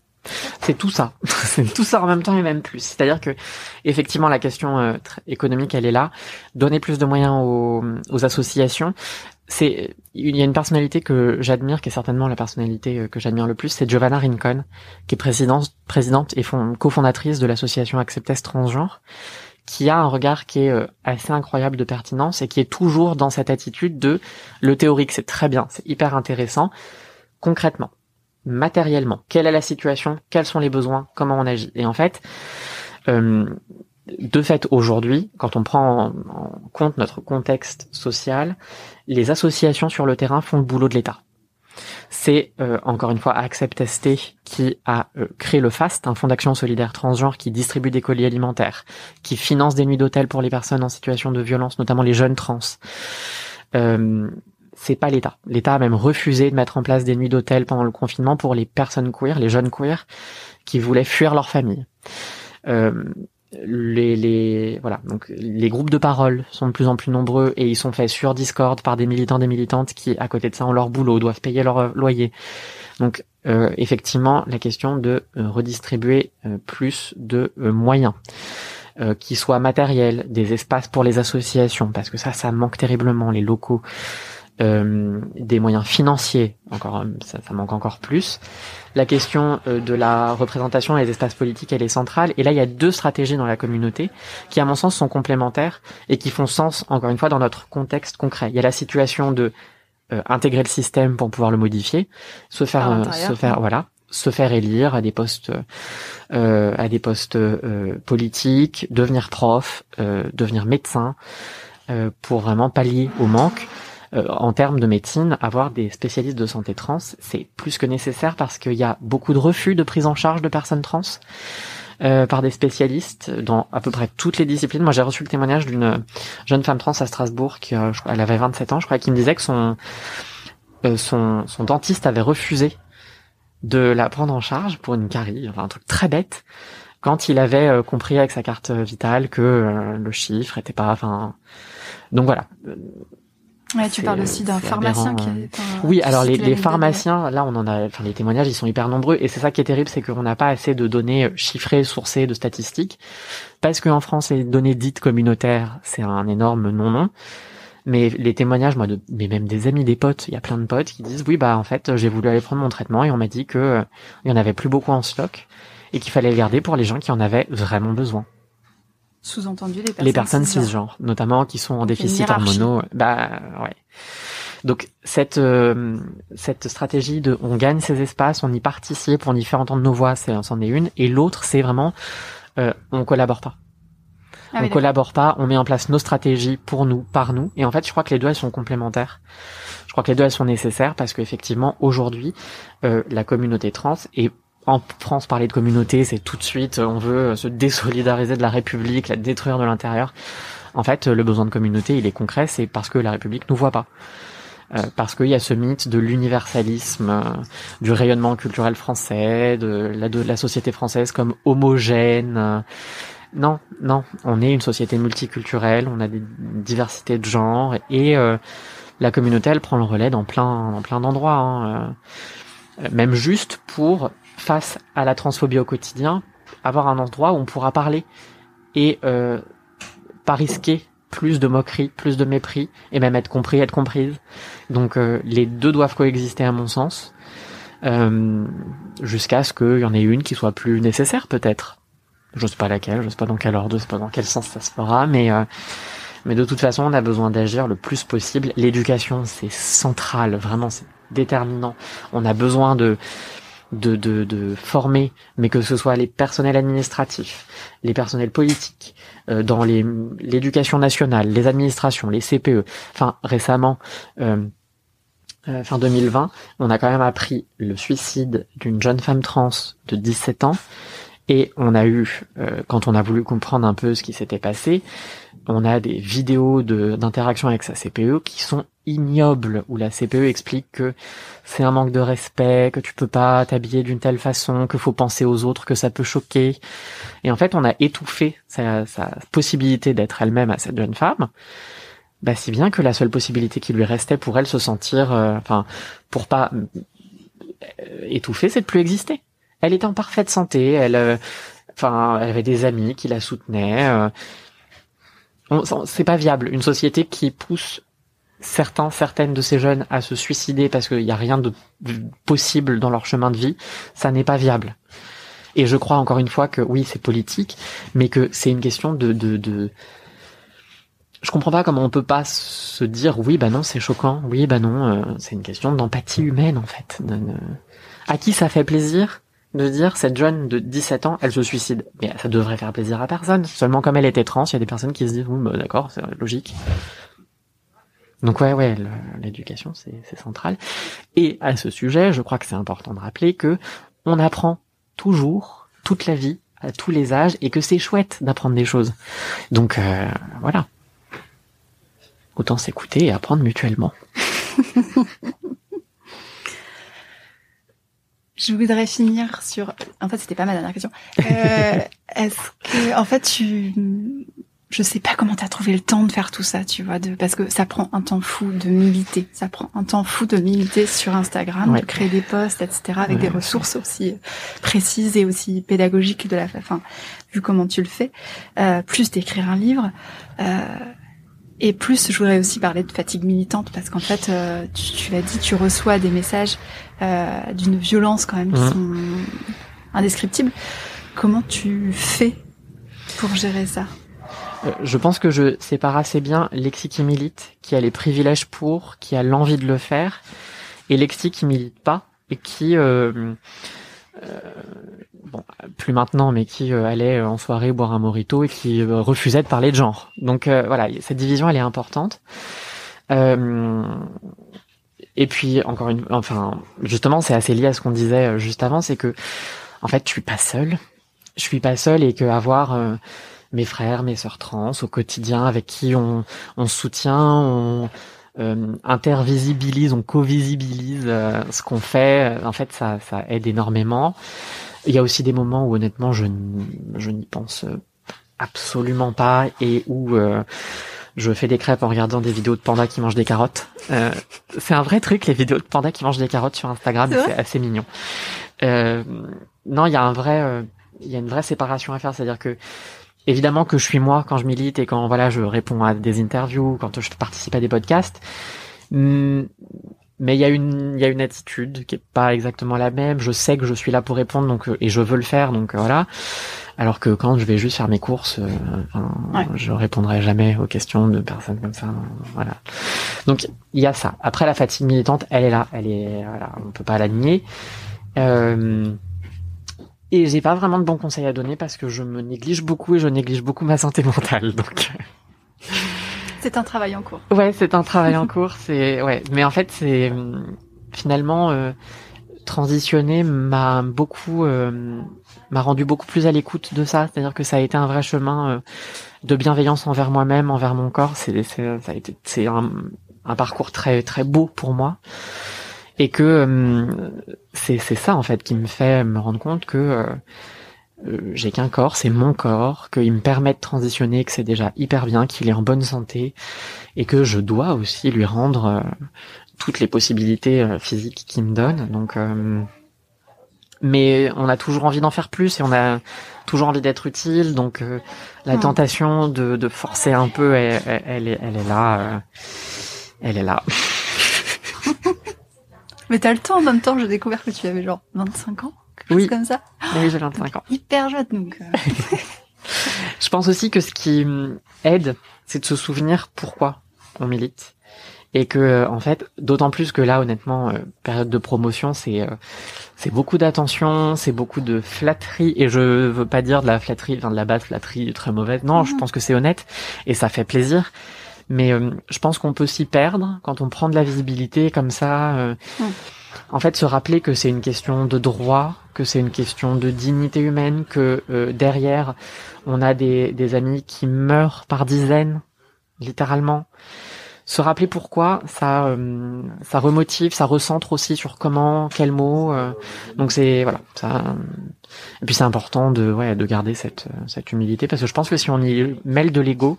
c'est tout ça. [laughs] c'est tout ça en même temps et même plus. C'est-à-dire que, effectivement, la question euh, économique, elle est là. Donner plus de moyens aux, associations. C'est, il y a une personnalité que j'admire, qui est certainement la personnalité euh, que j'admire le plus, c'est Giovanna Rincon, qui est présidente, présidente et cofondatrice de l'association Acceptes Transgenre, qui a un regard qui est euh, assez incroyable de pertinence et qui est toujours dans cette attitude de le théorique, c'est très bien, c'est hyper intéressant. Concrètement, matériellement. Quelle est la situation? Quels sont les besoins? Comment on agit? Et en fait, euh, de fait, aujourd'hui, quand on prend en, compte notre contexte social, les associations sur le terrain font le boulot de l'État. C'est euh, encore une fois Accept ST qui a euh, créé le FAST, un fonds d'action solidaire transgenre qui distribue des colis alimentaires, qui finance des nuits d'hôtel pour les personnes en situation de violence, notamment les jeunes trans. Euh, c'est pas l'État. L'État a même refusé de mettre en place des nuits d'hôtel pendant le confinement pour les personnes queer, les jeunes queer, qui voulaient fuir leur famille. Euh, les, les voilà donc les groupes de parole sont de plus en plus nombreux et ils sont faits sur Discord par des militants des militantes qui à côté de ça ont leur boulot doivent payer leur euh, loyer donc euh, effectivement la question de euh, redistribuer plus de moyens qui soient matériels des espaces pour les associations parce que ça ça manque terriblement les locaux euh, des moyens financiers, encore euh, ça, manque encore plus. La question euh, de la représentation des espaces politiques, elle est centrale. Et là, il y a deux stratégies dans la communauté qui, à mon sens, sont complémentaires et qui font sens, encore une fois, dans notre contexte concret. Il y a la situation de intégrer le système pour pouvoir le modifier, se faire, se faire, voilà, se faire élire à des postes, à des postes politiques, devenir prof, devenir médecin, pour vraiment pallier au manque. Euh, en termes de médecine, avoir des spécialistes de santé trans, c'est plus que nécessaire parce qu'il y a beaucoup de refus de prise en charge de personnes trans. Euh, par des spécialistes dans à peu près toutes les disciplines. Moi, j'ai reçu le témoignage d'une jeune femme trans à Strasbourg qui, euh, elle avait 27 ans, je crois, qui me disait que son son, son dentiste avait refusé de la prendre en charge pour une carie, enfin un truc très bête, quand il avait compris avec sa carte vitale que le chiffre était pas, enfin, donc voilà. Ouais, tu parles aussi d'un pharmacien qui est, Oui, alors les, les pharmaciens, là on en a, enfin les témoignages ils sont hyper nombreux et c'est ça qui est terrible, c'est qu'on n'a pas assez de données chiffrées, sourcées, de statistiques, parce qu'en France les données dites communautaires c'est un énorme non-non. Mais les témoignages, moi, de, mais même des amis, des potes, il y a plein de potes qui disent oui, bah en fait, j'ai voulu aller prendre mon traitement et on m'a dit que euh, il y en avait plus beaucoup en stock et qu'il fallait le garder pour les gens qui en avaient vraiment besoin. Sous-entendu les personnes, les personnes cisgenres, notamment qui sont en déficit hormonaux. Bah ouais. Donc cette euh, cette stratégie de on gagne ces espaces, on y participe, on y fait entendre nos voix, c'est c'en est une, et l'autre c'est vraiment euh, on collabore pas. Ah on collabore pas, on met en place nos stratégies pour nous, par nous. Et en fait, je crois que les deux elles sont complémentaires. Je crois que les deux elles sont nécessaires parce qu'effectivement aujourd'hui, euh, la communauté trans et en France, parler de communauté, c'est tout de suite, on veut se désolidariser de la République, la détruire de l'intérieur. En fait, le besoin de communauté, il est concret, c'est parce que la République nous voit pas. Euh, parce qu'il y a ce mythe de l'universalisme, euh, du rayonnement culturel français, de la, de la société française comme homogène. non, non, on est une société multiculturelle, on a des diversités de genres et euh, la communauté, elle prend le relais dans plein, dans plein d'endroits. Hein, même juste pour face à la transphobie au quotidien, avoir un endroit où on pourra parler et euh, pas risquer plus de moquerie, plus de mépris, et même être compris, être comprise. Donc euh, les deux doivent coexister à mon sens, euh, jusqu'à ce qu'il y en ait une qui soit plus nécessaire peut-être. Je sais pas laquelle, je sais pas dans quel ordre, je sais pas dans quel sens ça se fera, mais euh, mais de toute façon on a besoin d'agir le plus possible. L'éducation c'est central, vraiment c'est déterminant. On a besoin de de, de, de former, mais que ce soit les personnels administratifs, les personnels politiques, euh, dans l'éducation nationale, les administrations, les CPE. Enfin, récemment, euh, euh, fin 2020, on a quand même appris le suicide d'une jeune femme trans de 17 ans, et on a eu, quand on a voulu comprendre un peu ce qui s'était passé, on a des vidéos d'interaction avec sa CPE qui sont ignobles, où la CPE explique que c'est un manque de respect, que tu peux pas t'habiller d'une telle façon, que faut penser aux autres, que ça peut choquer. Et en fait, on a étouffé sa, possibilité d'être elle-même à cette jeune femme, bah, si bien que la seule possibilité qui lui restait pour elle se sentir, euh, enfin, pour pas euh, étouffer, c'est de plus exister. Elle était en parfaite santé, elle, euh, enfin, elle avait des amis qui la soutenaient c'est pas viable. Une société qui pousse certains, certaines de ces jeunes à se suicider parce qu'il n'y a rien de possible dans leur chemin de vie, ça n'est pas viable. Et je crois encore une fois que oui, c'est politique, mais que c'est une question de, de, de, je comprends pas comment on peut pas se dire oui, bah non, c'est choquant, oui, bah non, euh, c'est une question d'empathie humaine en fait. À qui ça fait plaisir de dire cette jeune de 17 ans, elle se suicide. Mais ça devrait faire plaisir à personne. Seulement comme elle était trans, il y a des personnes qui se disent, bah, d'accord, c'est logique. Donc ouais, ouais, l'éducation, c'est central. Et à ce sujet, je crois que c'est important de rappeler que on apprend toujours, toute la vie, à tous les âges, et que c'est chouette d'apprendre des choses. Donc euh, voilà. Autant s'écouter et apprendre mutuellement. [laughs] Je voudrais finir sur. En fait, c'était pas ma dernière question. Euh, [laughs] Est-ce que, en fait, tu, je sais pas comment t'as trouvé le temps de faire tout ça, tu vois, de parce que ça prend un temps fou de militer. Ça prend un temps fou de militer sur Instagram, de créer des posts, etc., avec des ressources aussi précises et aussi pédagogiques de la. Enfin, vu comment tu le fais, euh, plus d'écrire un livre. Euh, et plus, je voudrais aussi parler de fatigue militante parce qu'en fait, euh, tu, tu l'as dit, tu reçois des messages euh, d'une violence quand même qui mmh. sont indescriptibles. Comment tu fais pour gérer ça? Euh, je pense que je sépare assez bien Lexi qui milite, qui a les privilèges pour, qui a l'envie de le faire, et Lexi qui milite pas et qui euh, euh, bon, plus maintenant, mais qui euh, allait en soirée boire un morito et qui euh, refusait de parler de genre. Donc voilà, cette division, elle est importante. et puis encore une, enfin, justement, c'est assez lié à ce qu'on disait juste avant, c'est que en fait, je suis pas seule. Je suis pas seule et que avoir mes frères, mes sœurs trans au quotidien avec qui on, on soutient, on euh, intervisibilise, on co-visibilise euh, ce qu'on fait. En fait, ça, ça aide énormément. Il y a aussi des moments où honnêtement, je, je n'y pense absolument pas et où euh, je fais des crêpes en regardant des vidéos de pandas qui mangent des carottes. Euh, c'est un vrai truc, les vidéos de pandas qui mangent des carottes sur Instagram, c'est assez mignon. Euh, non, il y a un vrai, il y a une vraie séparation à faire, c'est-à-dire que évidemment que je suis moi quand je milite et quand voilà je réponds à des interviews, quand je participe à des podcasts. Mais il y a une il y a une attitude qui est pas exactement la même. Je sais que je suis là pour répondre donc et je veux le faire donc voilà. Alors que quand je vais juste faire mes courses, euh, je répondrai jamais aux questions de personnes comme ça. Voilà. Donc il y a ça. Après la fatigue militante, elle est là, elle est voilà, on peut pas la nier. Euh, et j'ai pas vraiment de bons conseils à donner parce que je me néglige beaucoup et je néglige beaucoup ma santé mentale. Donc c'est un travail en cours. Ouais, c'est un travail en cours. C'est ouais, mais en fait c'est finalement euh, transitionner m'a beaucoup euh, m'a rendu beaucoup plus à l'écoute de ça c'est-à-dire que ça a été un vrai chemin euh, de bienveillance envers moi-même envers mon corps c'est ça a été c'est un, un, parcours très très beau pour moi et que euh, c'est c'est ça en fait qui me fait me rendre compte que j'ai qu'un corps, c'est mon corps, qu'il me permet de transitionner, que c'est déjà hyper bien, qu'il est en bonne santé, et que je dois aussi lui rendre toutes les possibilités euh, physiques qu'il me donne. Donc, euh, mais on a toujours envie d'en faire plus et on a toujours envie d'être utile. Donc, euh, la hmm. tentation de, de, forcer un peu, elle, elle, est, elle est là. elle est là. [laughs] [laughs] mais t'as le temps en même temps. J'ai découvert que tu avais genre 25 ans. Oui. comme ça. Oui, j'ai 25 ans. Hyper jeune donc. [laughs] Je pense aussi que ce qui aide, c'est de se souvenir pourquoi on milite et que en fait d'autant plus que là honnêtement euh, période de promotion c'est euh, c'est beaucoup d'attention c'est beaucoup de flatterie et je veux pas dire de la flatterie enfin de la basse flatterie très mauvaise non je mhm. pense que c'est honnête et ça fait plaisir mais euh, je pense qu'on peut s'y perdre quand on prend de la visibilité comme ça en fait se rappeler que c'est une question de droit que c'est une question de dignité humaine que derrière on a des des amis qui meurent par dizaines littéralement se rappeler pourquoi, ça, euh, ça remotive, ça recentre aussi sur comment, quels mots. Euh. donc c'est voilà. Ça, et puis c'est important de ouais de garder cette cette humilité parce que je pense que si on y mêle de l'ego,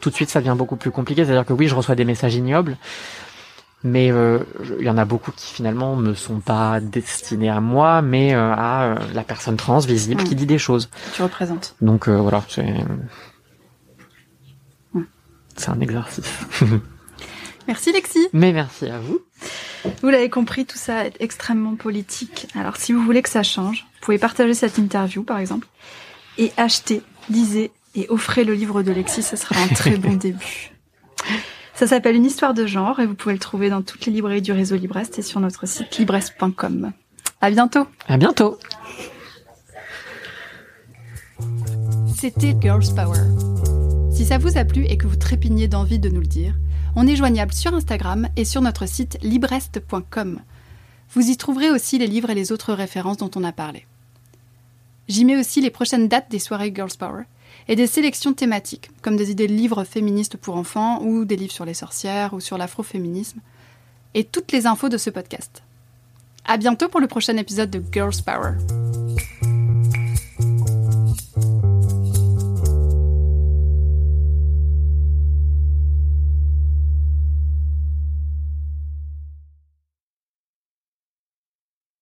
tout de suite ça devient beaucoup plus compliqué. C'est-à-dire que oui, je reçois des messages ignobles, mais euh, il y en a beaucoup qui finalement ne sont pas destinés à moi, mais à la personne trans visible qui dit des choses. Tu représentes. Donc voilà, c'est c'est un exercice. [laughs] Merci Lexi. Mais merci à vous. Vous l'avez compris, tout ça est extrêmement politique. Alors si vous voulez que ça change, vous pouvez partager cette interview par exemple et acheter, lisez et offrez le livre de Lexi, ce sera un très [laughs] bon début. Ça s'appelle Une histoire de genre et vous pouvez le trouver dans toutes les librairies du réseau Librest et sur notre site librest.com. À bientôt. À bientôt. C'était Girls Power. Si ça vous a plu et que vous trépignez d'envie de nous le dire, on est joignable sur Instagram et sur notre site librest.com. Vous y trouverez aussi les livres et les autres références dont on a parlé. J'y mets aussi les prochaines dates des soirées Girls Power et des sélections thématiques, comme des idées de livres féministes pour enfants ou des livres sur les sorcières ou sur l'afroféminisme, et toutes les infos de ce podcast. À bientôt pour le prochain épisode de Girls Power.